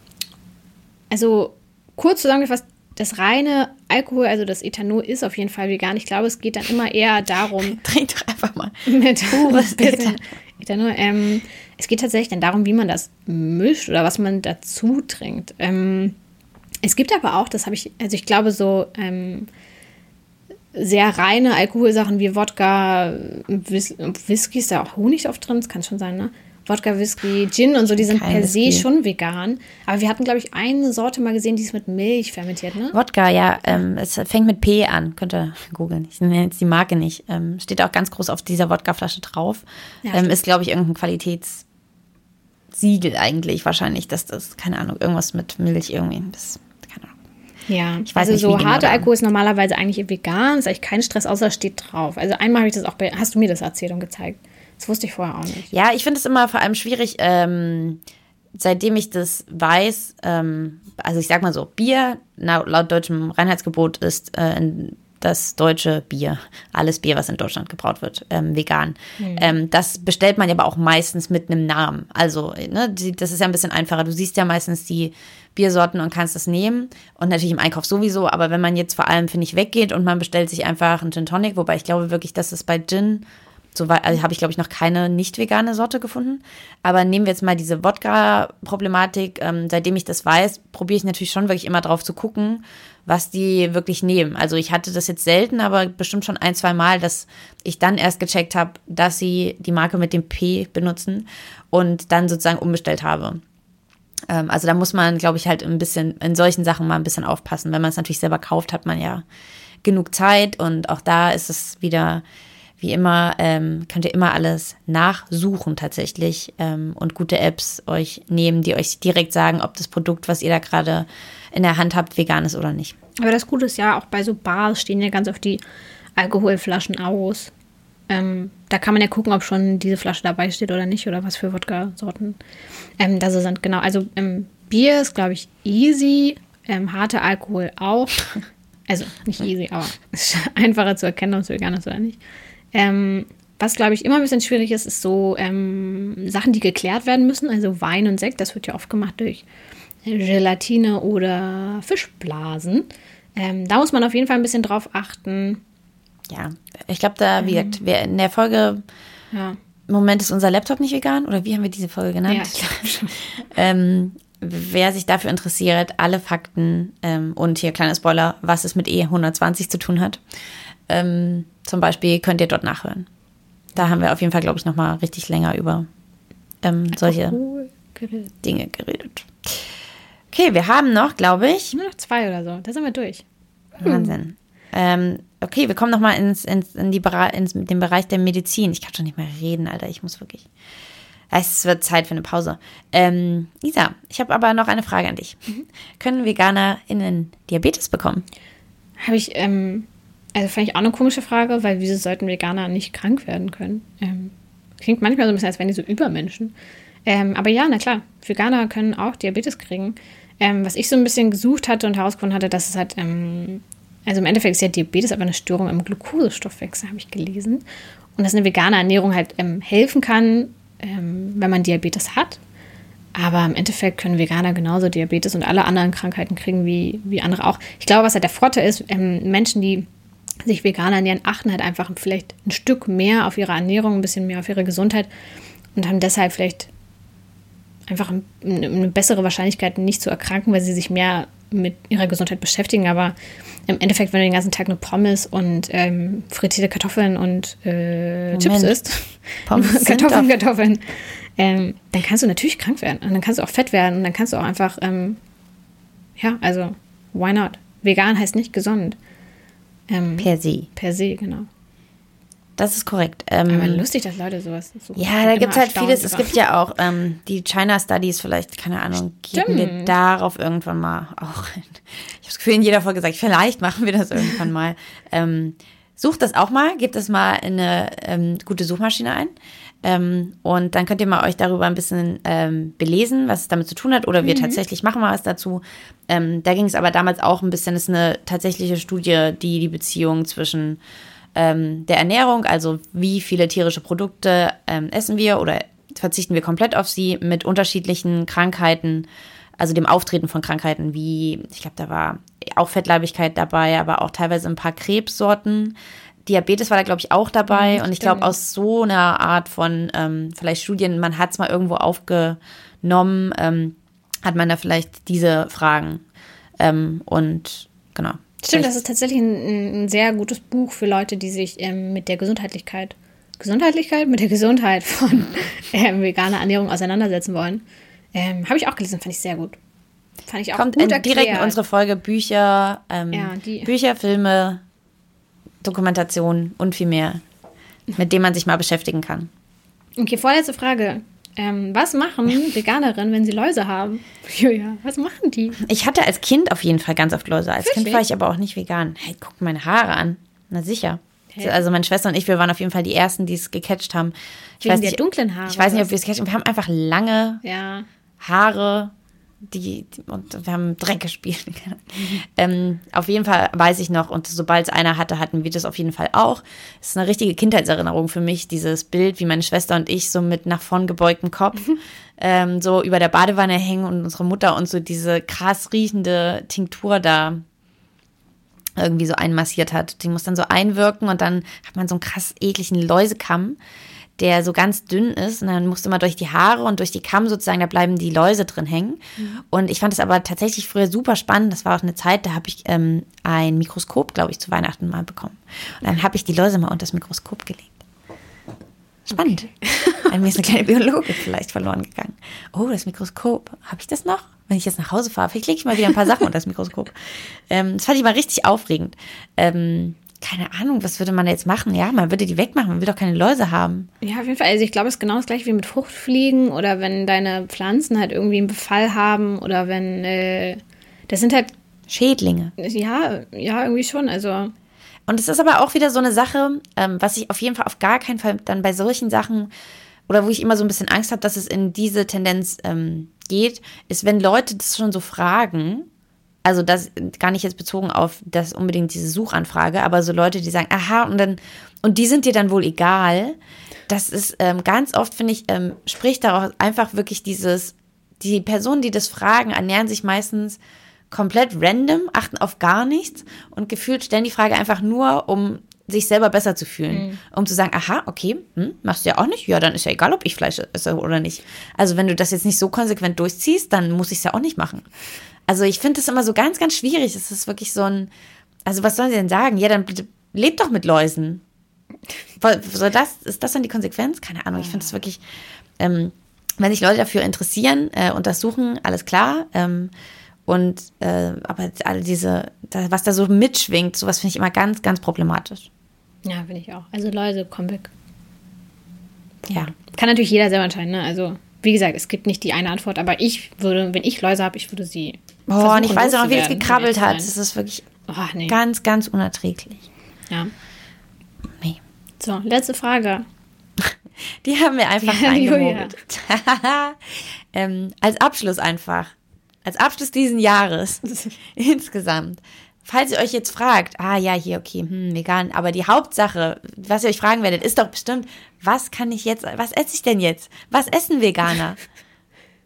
also kurz zusammengefasst, das reine Alkohol, also das Ethanol, ist auf jeden Fall vegan. Ich glaube, es geht dann immer eher darum. Trink doch einfach mal. Mit pures Ethanol. Ethanol ähm, es geht tatsächlich dann darum, wie man das mischt oder was man dazu trinkt. Ähm, es gibt aber auch, das habe ich, also ich glaube, so ähm, sehr reine Alkoholsachen wie Wodka, Whis Whisky, ist da auch Honig oft drin, das kann schon sein, ne? Wodka, Whisky, Gin und so, die sind Kein per Whisky. se schon vegan. Aber wir hatten, glaube ich, eine Sorte mal gesehen, die ist mit Milch fermentiert, ne? Wodka, ja. Ähm, es fängt mit P an. Könnt ihr googeln. Ich nenne jetzt die Marke nicht. Ähm, steht auch ganz groß auf dieser Wodkaflasche drauf. Ja, ähm, ist, glaube ich, irgendein Qualitätssiegel eigentlich wahrscheinlich, dass das, keine Ahnung, irgendwas mit Milch irgendwie. Das ja, ich weiß also nicht, so genau harter Alkohol ist normalerweise eigentlich vegan, ist eigentlich kein Stress, außer steht drauf. Also einmal habe ich das auch bei, hast du mir das erzählt und gezeigt. Das wusste ich vorher auch nicht. Ja, ich finde es immer vor allem schwierig, ähm, seitdem ich das weiß, ähm, also ich sag mal so, Bier laut, deutschem Reinheitsgebot ist äh, in das deutsche Bier, alles Bier, was in Deutschland gebraut wird, ähm, vegan. Mhm. Ähm, das bestellt man ja aber auch meistens mit einem Namen. Also, ne, das ist ja ein bisschen einfacher. Du siehst ja meistens die Biersorten und kannst das nehmen. Und natürlich im Einkauf sowieso. Aber wenn man jetzt vor allem, finde ich, weggeht und man bestellt sich einfach einen Gin Tonic, wobei ich glaube wirklich, dass es bei Gin so also habe ich, glaube ich, noch keine nicht vegane Sorte gefunden. Aber nehmen wir jetzt mal diese Wodka-Problematik. Ähm, seitdem ich das weiß, probiere ich natürlich schon wirklich immer drauf zu gucken, was die wirklich nehmen. Also ich hatte das jetzt selten, aber bestimmt schon ein, zwei Mal, dass ich dann erst gecheckt habe, dass sie die Marke mit dem P benutzen und dann sozusagen umbestellt habe. Ähm, also da muss man, glaube ich, halt ein bisschen in solchen Sachen mal ein bisschen aufpassen. Wenn man es natürlich selber kauft, hat man ja genug Zeit und auch da ist es wieder wie immer, ähm, könnt ihr immer alles nachsuchen tatsächlich ähm, und gute Apps euch nehmen, die euch direkt sagen, ob das Produkt, was ihr da gerade in der Hand habt, vegan ist oder nicht. Aber das Gute ist ja, auch bei so Bars stehen ja ganz oft die Alkoholflaschen aus. Ähm, da kann man ja gucken, ob schon diese Flasche dabei steht oder nicht oder was für Wodka-Sorten ähm, da so sind. Genau, also ähm, Bier ist, glaube ich, easy. Ähm, harter Alkohol auch. Also nicht easy, aber es ist einfacher zu erkennen, ob es vegan ist oder nicht. Ähm, was, glaube ich, immer ein bisschen schwierig ist, ist so ähm, Sachen, die geklärt werden müssen. Also Wein und Sekt, das wird ja oft gemacht durch Gelatine oder Fischblasen. Ähm, da muss man auf jeden Fall ein bisschen drauf achten. Ja, ich glaube, da mhm. wird wir in der Folge. Ja. Moment, ist unser Laptop nicht vegan? Oder wie haben wir diese Folge genannt? Ja, ich glaube schon. ähm, wer sich dafür interessiert, alle Fakten ähm, und hier kleiner Spoiler, was es mit E120 zu tun hat, ähm, zum Beispiel könnt ihr dort nachhören. Da haben wir auf jeden Fall, glaube ich, nochmal richtig länger über ähm, solche geredet. Dinge geredet. Okay, wir haben noch, glaube ich. Nur noch zwei oder so. Da sind wir durch. Wahnsinn. Ähm, okay, wir kommen nochmal ins, ins, in, die, ins den Bereich der Medizin. Ich kann schon nicht mehr reden, Alter. Ich muss wirklich. Es wird Zeit für eine Pause. Ähm, Isa, ich habe aber noch eine Frage an dich. Mhm. Können VeganerInnen Diabetes bekommen? Habe ich ähm, also fand ich auch eine komische Frage, weil wieso sollten Veganer nicht krank werden können? Ähm, klingt manchmal so ein bisschen, als wären die so Übermenschen. Ähm, aber ja, na klar, Veganer können auch Diabetes kriegen. Ähm, was ich so ein bisschen gesucht hatte und herausgefunden hatte, dass es halt, ähm, also im Endeffekt ist ja Diabetes aber eine Störung im Glukosestoffwechsel, habe ich gelesen. Und dass eine vegane Ernährung halt ähm, helfen kann, ähm, wenn man Diabetes hat. Aber im Endeffekt können Veganer genauso Diabetes und alle anderen Krankheiten kriegen wie, wie andere auch. Ich glaube, was halt der Vorteil ist, Menschen, die sich vegan ernähren, achten halt einfach vielleicht ein Stück mehr auf ihre Ernährung, ein bisschen mehr auf ihre Gesundheit und haben deshalb vielleicht einfach eine bessere Wahrscheinlichkeit, nicht zu erkranken, weil sie sich mehr mit ihrer Gesundheit beschäftigen. Aber im Endeffekt, wenn du den ganzen Tag nur Pommes und ähm, frittierte Kartoffeln und äh, Chips isst, Kartoffeln, Kartoffeln, ähm, dann kannst du natürlich krank werden. Und dann kannst du auch fett werden und dann kannst du auch einfach, ähm, ja, also, why not? Vegan heißt nicht gesund. Ähm, per se. Per se, genau. Das ist korrekt. Ähm, Aber lustig, dass Leute sowas so Ja, da gibt es halt vieles. Es gibt ja auch ähm, die China Studies, vielleicht, keine Ahnung, gehen wir darauf irgendwann mal auch. Ich habe das Gefühl, in jeder Folge gesagt, vielleicht machen wir das irgendwann mal. Ähm, sucht das auch mal, gebt es mal in eine ähm, gute Suchmaschine ein. Ähm, und dann könnt ihr mal euch darüber ein bisschen ähm, belesen, was es damit zu tun hat. Oder wir mhm. tatsächlich machen mal was dazu. Ähm, da ging es aber damals auch ein bisschen, das ist eine tatsächliche Studie, die die Beziehung zwischen ähm, der Ernährung, also wie viele tierische Produkte ähm, essen wir oder verzichten wir komplett auf sie mit unterschiedlichen Krankheiten, also dem Auftreten von Krankheiten wie, ich glaube, da war auch Fettleibigkeit dabei, aber auch teilweise ein paar Krebssorten. Diabetes war da, glaube ich, auch dabei. Ja, und ich glaube, aus so einer Art von ähm, vielleicht Studien, man hat es mal irgendwo aufgenommen, ähm, hat man da vielleicht diese Fragen. Ähm, und genau. Stimmt, das ist tatsächlich ein, ein, sehr gutes Buch für Leute, die sich ähm, mit der Gesundheitlichkeit, Gesundheitlichkeit, mit der Gesundheit von ähm, veganer Ernährung auseinandersetzen wollen. Ähm, Habe ich auch gelesen, fand ich sehr gut. Fand ich auch Kommt gut direkt in unsere Folge Bücher, ja, Bücher, Filme, Dokumentation und viel mehr, mit dem man sich mal beschäftigen kann. Okay, vorletzte Frage. Ähm, was machen Veganerinnen, wenn sie Läuse haben? Julia, was machen die? Ich hatte als Kind auf jeden Fall ganz oft Läuse. Als? Kind war ich aber auch nicht vegan. Hey, guck meine Haare an. Na sicher. Hey. Also meine Schwester und ich, wir waren auf jeden Fall die Ersten, die es gecatcht haben. Ich Wegen weiß der nicht, dunklen Haare. Ich weiß nicht, ob wir es gecatcht haben. Wir haben einfach lange ja. Haare die, und wir haben Dreck gespielt. Ähm, auf jeden Fall weiß ich noch, und sobald es einer hatte, hatten wir das auf jeden Fall auch. Es ist eine richtige Kindheitserinnerung für mich, dieses Bild, wie meine Schwester und ich so mit nach vorn gebeugtem Kopf mhm. ähm, so über der Badewanne hängen und unsere Mutter uns so diese krass riechende Tinktur da irgendwie so einmassiert hat. Die muss dann so einwirken und dann hat man so einen krass ekligen Läusekamm, der so ganz dünn ist und dann musst du mal durch die Haare und durch die Kamm sozusagen, da bleiben die Läuse drin hängen. Mhm. Und ich fand es aber tatsächlich früher super spannend. Das war auch eine Zeit, da habe ich ähm, ein Mikroskop, glaube ich, zu Weihnachten mal bekommen. Und dann habe ich die Läuse mal unter das Mikroskop gelegt. Spannend. Okay. Mir ist eine kleine Biologe vielleicht verloren gegangen. Oh, das Mikroskop. Habe ich das noch? Wenn ich jetzt nach Hause fahre, vielleicht lege ich mal wieder ein paar Sachen unter das Mikroskop. Ähm, das fand ich mal richtig aufregend. Ähm, keine Ahnung, was würde man jetzt machen? Ja, man würde die wegmachen, man will doch keine Läuse haben. Ja, auf jeden Fall. Also ich glaube, es ist genau das gleiche wie mit Fruchtfliegen oder wenn deine Pflanzen halt irgendwie einen Befall haben oder wenn äh, das sind halt Schädlinge. Ja, ja, irgendwie schon. Also und es ist aber auch wieder so eine Sache, ähm, was ich auf jeden Fall auf gar keinen Fall dann bei solchen Sachen oder wo ich immer so ein bisschen Angst habe, dass es in diese Tendenz ähm, geht, ist, wenn Leute das schon so fragen, also das gar nicht jetzt bezogen auf das unbedingt diese Suchanfrage, aber so Leute, die sagen, aha, und dann, und die sind dir dann wohl egal. Das ist ähm, ganz oft, finde ich, ähm, spricht daraus einfach wirklich dieses, die Personen, die das fragen, ernähren sich meistens komplett random, achten auf gar nichts und gefühlt stellen die Frage einfach nur, um sich selber besser zu fühlen. Mhm. Um zu sagen, aha, okay, hm, machst du ja auch nicht? Ja, dann ist ja egal, ob ich Fleisch esse oder nicht. Also wenn du das jetzt nicht so konsequent durchziehst, dann muss ich es ja auch nicht machen. Also ich finde das immer so ganz, ganz schwierig. Es ist wirklich so ein, also was sollen sie denn sagen? Ja, dann lebt doch mit Läusen. Soll das, ist das dann die Konsequenz? Keine Ahnung. Ich finde es wirklich, ähm, wenn sich Leute dafür interessieren äh, und das suchen, alles klar. Ähm, und äh, aber all diese, was da so mitschwingt, sowas finde ich immer ganz, ganz problematisch. Ja, finde ich auch. Also Läuse, komm weg. Ja. Kann natürlich jeder selber entscheiden, ne? Also, wie gesagt, es gibt nicht die eine Antwort, aber ich würde, wenn ich Läuse habe, ich würde sie. Oh, und ich weiß auch, wie es gekrabbelt hat. Das ist wirklich oh, nee. ganz, ganz unerträglich. Ja. Nee. So, letzte Frage. Die haben wir einfach ja, eingemogelt. ähm, als Abschluss einfach als Abschluss diesen Jahres insgesamt, falls ihr euch jetzt fragt, ah ja, hier, okay, hm, vegan, aber die Hauptsache, was ihr euch fragen werdet, ist doch bestimmt, was kann ich jetzt, was esse ich denn jetzt? Was essen Veganer?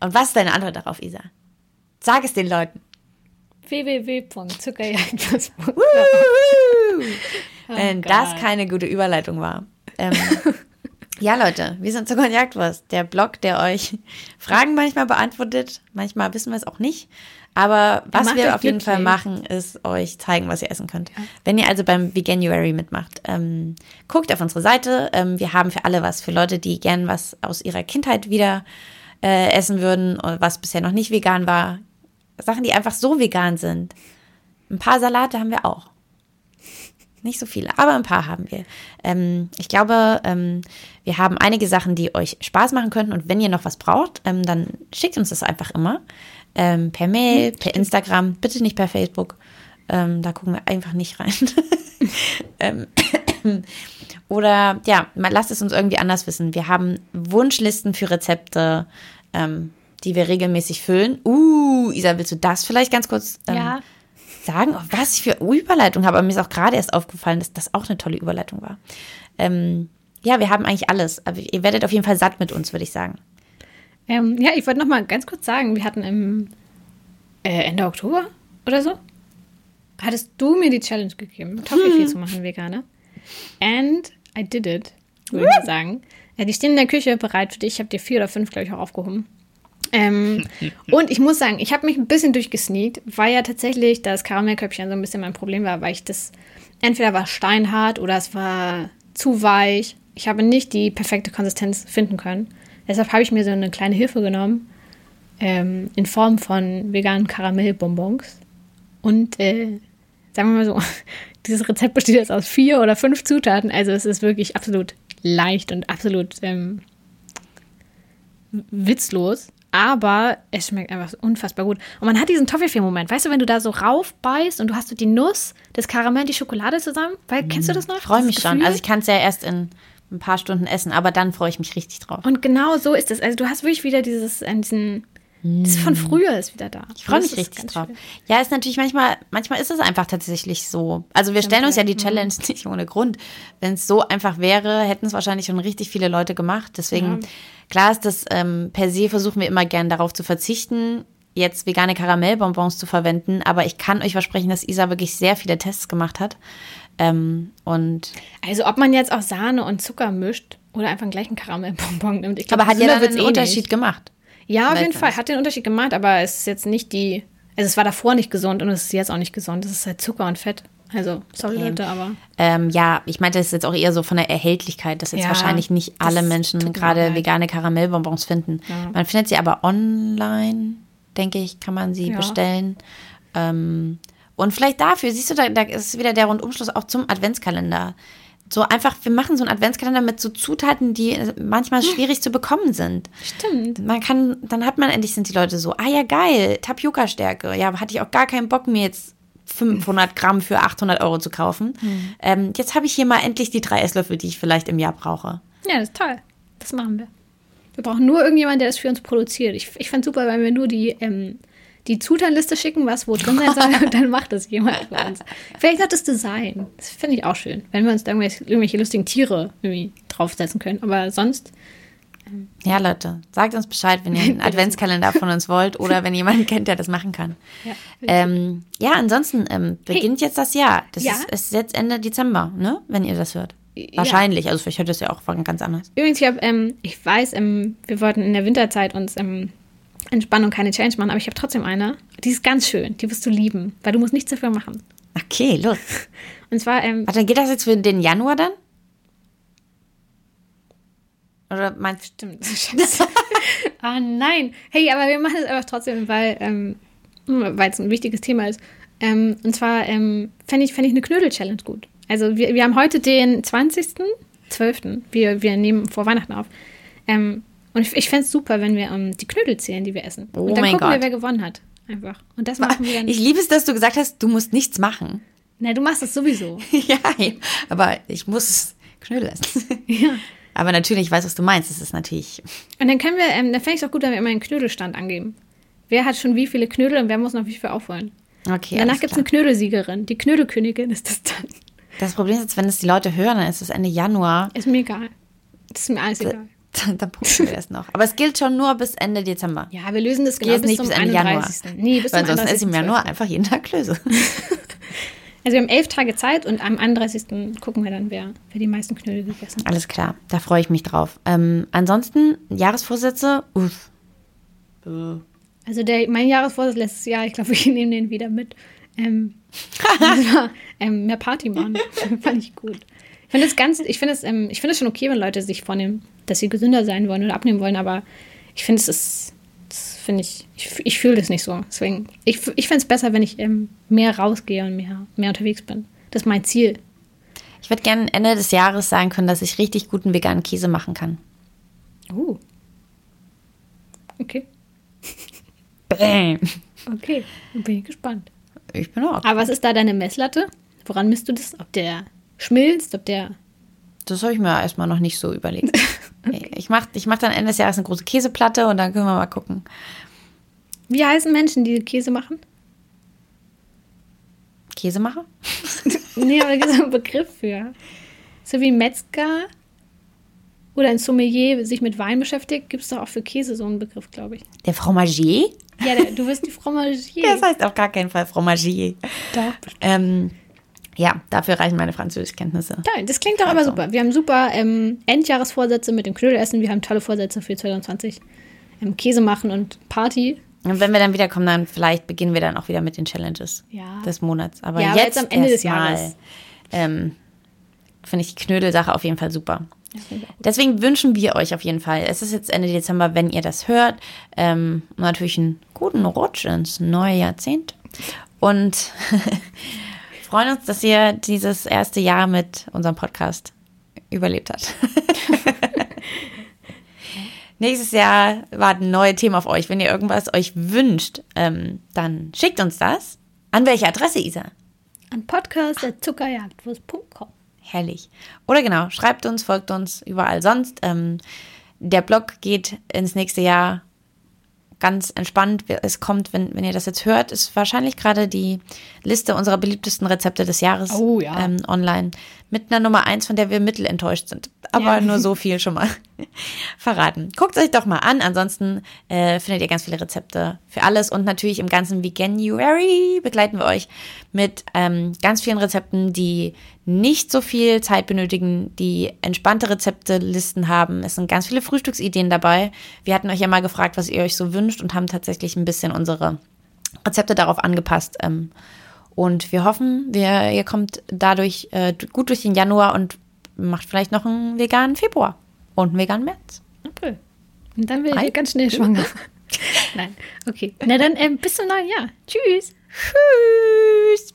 Und was ist deine Antwort darauf, Isa? Sag es den Leuten. www.zuckerjagdwas.com Wenn oh das keine gute Überleitung war. Ähm, Ja, Leute, wir sind Zucker und Jagdwurst, der Blog, der euch Fragen manchmal beantwortet. Manchmal wissen wir es auch nicht. Aber was wir auf jeden Fall machen, ist euch zeigen, was ihr essen könnt. Ja. Wenn ihr also beim Veganuary mitmacht, ähm, guckt auf unsere Seite. Ähm, wir haben für alle was, für Leute, die gern was aus ihrer Kindheit wieder äh, essen würden, was bisher noch nicht vegan war. Sachen, die einfach so vegan sind. Ein paar Salate haben wir auch. Nicht so viele, aber ein paar haben wir. Ähm, ich glaube, ähm, wir haben einige Sachen, die euch Spaß machen könnten. Und wenn ihr noch was braucht, ähm, dann schickt uns das einfach immer. Ähm, per Mail, per Instagram, bitte nicht per Facebook. Ähm, da gucken wir einfach nicht rein. Ähm, oder ja, lasst es uns irgendwie anders wissen. Wir haben Wunschlisten für Rezepte, die wir regelmäßig füllen. Uh, Isa, willst du das vielleicht ganz kurz? ja sagen, was ich für Überleitung habe. Aber mir ist auch gerade erst aufgefallen, dass das auch eine tolle Überleitung war. Ähm, ja, wir haben eigentlich alles. Aber ihr werdet auf jeden Fall satt mit uns, würde ich sagen. Ähm, ja, ich wollte noch mal ganz kurz sagen, wir hatten im äh, Ende Oktober oder so, hattest du mir die Challenge gegeben, Toffifee hm. zu machen, Veganer. And I did it, würde ich sagen. Ja, die stehen in der Küche bereit für dich. Ich habe dir vier oder fünf, glaube ich, auch aufgehoben. Ähm, und ich muss sagen, ich habe mich ein bisschen durchgesneakt, weil ja tatsächlich das Karamellköpfchen so ein bisschen mein Problem war, weil ich das entweder war steinhart oder es war zu weich. Ich habe nicht die perfekte Konsistenz finden können. Deshalb habe ich mir so eine kleine Hilfe genommen ähm, in Form von veganen Karamellbonbons. Und äh, sagen wir mal so, dieses Rezept besteht jetzt aus vier oder fünf Zutaten. Also es ist wirklich absolut leicht und absolut ähm, witzlos aber es schmeckt einfach unfassbar gut. Und man hat diesen Toffifee-Moment. Weißt du, wenn du da so raufbeißt und du hast so die Nuss, das Karamell, die Schokolade zusammen? Weil, mhm. kennst du das noch? Ich freue mich schon. Also ich kann es ja erst in ein paar Stunden essen, aber dann freue ich mich richtig drauf. Und genau so ist es. Also du hast wirklich wieder dieses, äh, diesen das von früher ist wieder da. Ich freue mich richtig drauf. Schön. Ja, ist natürlich manchmal, manchmal ist es einfach tatsächlich so. Also wir stellen uns ja die Challenge nicht ohne Grund. Wenn es so einfach wäre, hätten es wahrscheinlich schon richtig viele Leute gemacht. Deswegen, ja. Klar ist das, ähm, per se versuchen wir immer gern darauf zu verzichten. jetzt vegane Karamellbonbons zu verwenden, aber ich kann euch versprechen, dass Isa wirklich sehr viele Tests gemacht hat. Ähm, und Also ob man jetzt auch Sahne und Zucker mischt oder einfach gleich einen Karamellbonbon nimmt. Ich glaub, aber hat ja dann einen eh Unterschied nicht. gemacht. Ja, auf jeden. Fall. Hat den Unterschied gemacht, aber es ist jetzt nicht die. Also es war davor nicht gesund und es ist jetzt auch nicht gesund. Es ist halt Zucker und Fett. Also, sorry Okay. Leute, aber. Ähm, ja, ich meinte es jetzt auch eher so von der Erhältlichkeit, dass jetzt Ja, wahrscheinlich nicht alle Menschen gerade vegane Karamellbonbons finden. Ja. Man findet sie aber online, denke ich, kann man sie Ja. bestellen. Ähm, und vielleicht dafür, siehst du, da, da ist wieder der Rundumschluss auch zum Adventskalender. So einfach, wir machen so einen Adventskalender mit so Zutaten, die äh, manchmal schwierig zu bekommen sind. Stimmt. Man kann, dann hat man endlich, sind die Leute so, ah ja, geil, Tapioca-Stärke. Ja, hatte ich auch gar keinen Bock, mir jetzt 500 Gramm für 800 Euro zu kaufen. Ähm, jetzt habe ich hier mal endlich die drei Esslöffel, die ich vielleicht im Jahr brauche. Ja, das ist toll. Das machen wir. Wir brauchen nur irgendjemanden, der das für uns produziert. Ich, ich fand super, wenn wir nur die, ähm, die Zutatenliste schicken, was wo drin sein soll, und dann macht das jemand für uns. Vielleicht noch das Design. Das finde ich auch schön, wenn wir uns da irgendwelche, irgendwelche lustigen Tiere irgendwie draufsetzen können. Aber sonst, Ja, Leute, sagt uns Bescheid, wenn ihr einen Adventskalender von uns wollt oder wenn jemanden kennt, der das machen kann. ja. Ähm, ja, ansonsten ähm, beginnt jetzt das Jahr. Das Ja. ist, ist jetzt Ende Dezember, ne? Wenn ihr das hört. Wahrscheinlich, also vielleicht hört ihr es ja auch ganz anders. Übrigens, ich, hab, ähm, ich weiß, ähm, wir wollten in der Winterzeit uns ähm, entspannen und keine Change machen, aber ich habe trotzdem eine. Die ist ganz schön. Die wirst du lieben, weil du musst nichts dafür machen. Okay, los. Und zwar, ähm, Warte, geht das jetzt für den Januar dann? Oder meinst Stimmt. Ah nein. Hey, aber wir machen es einfach trotzdem, weil ähm, weil es ein wichtiges Thema ist. Ähm, und zwar ähm, fände ich, fänd ich eine Knödel-Challenge gut. Also wir, wir haben heute den 20.12. Wir, wir nehmen vor Weihnachten auf. Ähm, und ich, ich fände es super, wenn wir ähm, die Knödel zählen, die wir essen. Oh und dann mein gucken wir, Gott. wer gewonnen hat. Einfach. Und das machen wir dann. Ich liebe es, dass du gesagt hast, du musst nichts machen. Na, du machst das sowieso. ja, aber ich muss Knödel essen. ja. Aber natürlich, ich weiß, was du meinst. Es ist natürlich. Und dann können wir, ähm, dann fände ich es auch gut, wenn wir immer einen Knödelstand angeben. Wer hat schon wie viele Knödel und wer muss noch wie viel aufholen? Okay. Danach alles gibt es eine Knödelsiegerin. Die Knödelkönigin ist das dann. Das Problem ist jetzt, wenn es die Leute hören, dann ist es Ende Januar. Ist mir egal. Das ist mir alles egal. Dann, dann posten wir das noch. Aber es gilt schon nur bis Ende Dezember. Ja, wir lösen das Geht genau jetzt bis nicht zum bis Ende Januar. 31. Nee, bis Weil ansonsten ich im 31.12.. Januar einfach jeden Tag Klöße. Also wir haben elf Tage Zeit und am 31. gucken wir dann, wer, wer die meisten Knödel gegessen hat. Alles klar, da freue ich mich drauf. Ähm, ansonsten, Jahresvorsätze, uff. Also der, mein Jahresvorsatz letztes Jahr, ich glaube, ich nehme den wieder mit. Ähm, war, ähm, mehr Party machen. Fand ich gut. Ich finde es ganz, ich finde es, ähm, ich finde es schon okay, wenn Leute sich vornehmen, dass sie gesünder sein wollen oder abnehmen wollen, aber ich finde es ist, finde ich, ich, ich fühle das nicht so. Deswegen, ich, ich finde es besser, wenn ich ähm, mehr rausgehe und mehr, mehr unterwegs bin. Das ist mein Ziel. Ich würde gerne Ende des Jahres sagen können, dass ich richtig guten veganen Käse machen kann. Oh. Okay. Bäm. Okay, dann bin ich gespannt. Ich bin auch. Aber was ist da deine Messlatte? Woran misst du das? Ob der schmilzt, ob der. Das habe ich mir erstmal noch nicht so überlegt. Ich mache ich mach dann Ende des Jahres eine große Käseplatte und dann können wir mal gucken. Wie heißen Menschen, die Käse machen? Käsemacher? Nee, aber da gibt es einen Begriff für. So wie ein Metzger oder ein Sommelier sich mit Wein beschäftigt, gibt es doch auch für Käse so einen Begriff, glaube ich. Der Fromagier? Ja, der, du bist die Fromagier. Das heißt auf gar keinen Fall Fromagier. Doch. Ähm, ja, dafür reichen meine Französischkenntnisse. Toll, das klingt doch aber Also. super. Wir haben super ähm, Endjahresvorsätze mit dem Knödelessen. Wir haben tolle Vorsätze für 2020. Ähm, Käse machen und Party. Und wenn wir dann wiederkommen, dann vielleicht beginnen wir dann auch wieder mit den Challenges Ja. des Monats. Aber Ja, aber jetzt, jetzt am Ende des Jahres. Ähm, finde ich die Knödelsache auf jeden Fall super. Deswegen wünschen wir euch auf jeden Fall, es ist jetzt Ende Dezember, wenn ihr das hört, ähm, natürlich einen guten Rutsch ins neue Jahrzehnt. Und freuen uns, dass ihr dieses erste Jahr mit unserem Podcast überlebt habt. Nächstes Jahr warten neue Themen auf euch. Wenn ihr irgendwas euch wünscht, ähm, dann schickt uns das. An welche Adresse, Isa? An podcast.zuckerjagdwurst.com. Herrlich. Oder genau, schreibt uns, folgt uns überall sonst. Ähm, der Blog geht ins nächste Jahr ganz entspannt. Es kommt, wenn, wenn ihr das jetzt hört, ist wahrscheinlich gerade die Liste unserer beliebtesten Rezepte des Jahres Oh ja. ähm, online. Mit einer Nummer eins, von der wir mittelenttäuscht sind. Aber Ja. nur so viel schon mal. verraten. Guckt euch doch mal an. Ansonsten äh, findet ihr ganz viele Rezepte für alles. Und natürlich im ganzen Veganuary begleiten wir euch mit ähm, ganz vielen Rezepten, die nicht so viel Zeit benötigen, die entspannte Rezepte-Listen haben. Es sind ganz viele Frühstücksideen dabei. Wir hatten euch ja mal gefragt, was ihr euch so wünscht und haben tatsächlich ein bisschen unsere Rezepte darauf angepasst. Ähm, und wir hoffen, wir, ihr kommt dadurch äh, gut durch den Januar und macht vielleicht noch einen veganen Februar und einen veganen März. Okay. Und dann werde ich ganz schnell schwanger. Nein, okay. Na dann ähm, bis zum neuen Jahr. Tschüss. Tschüss.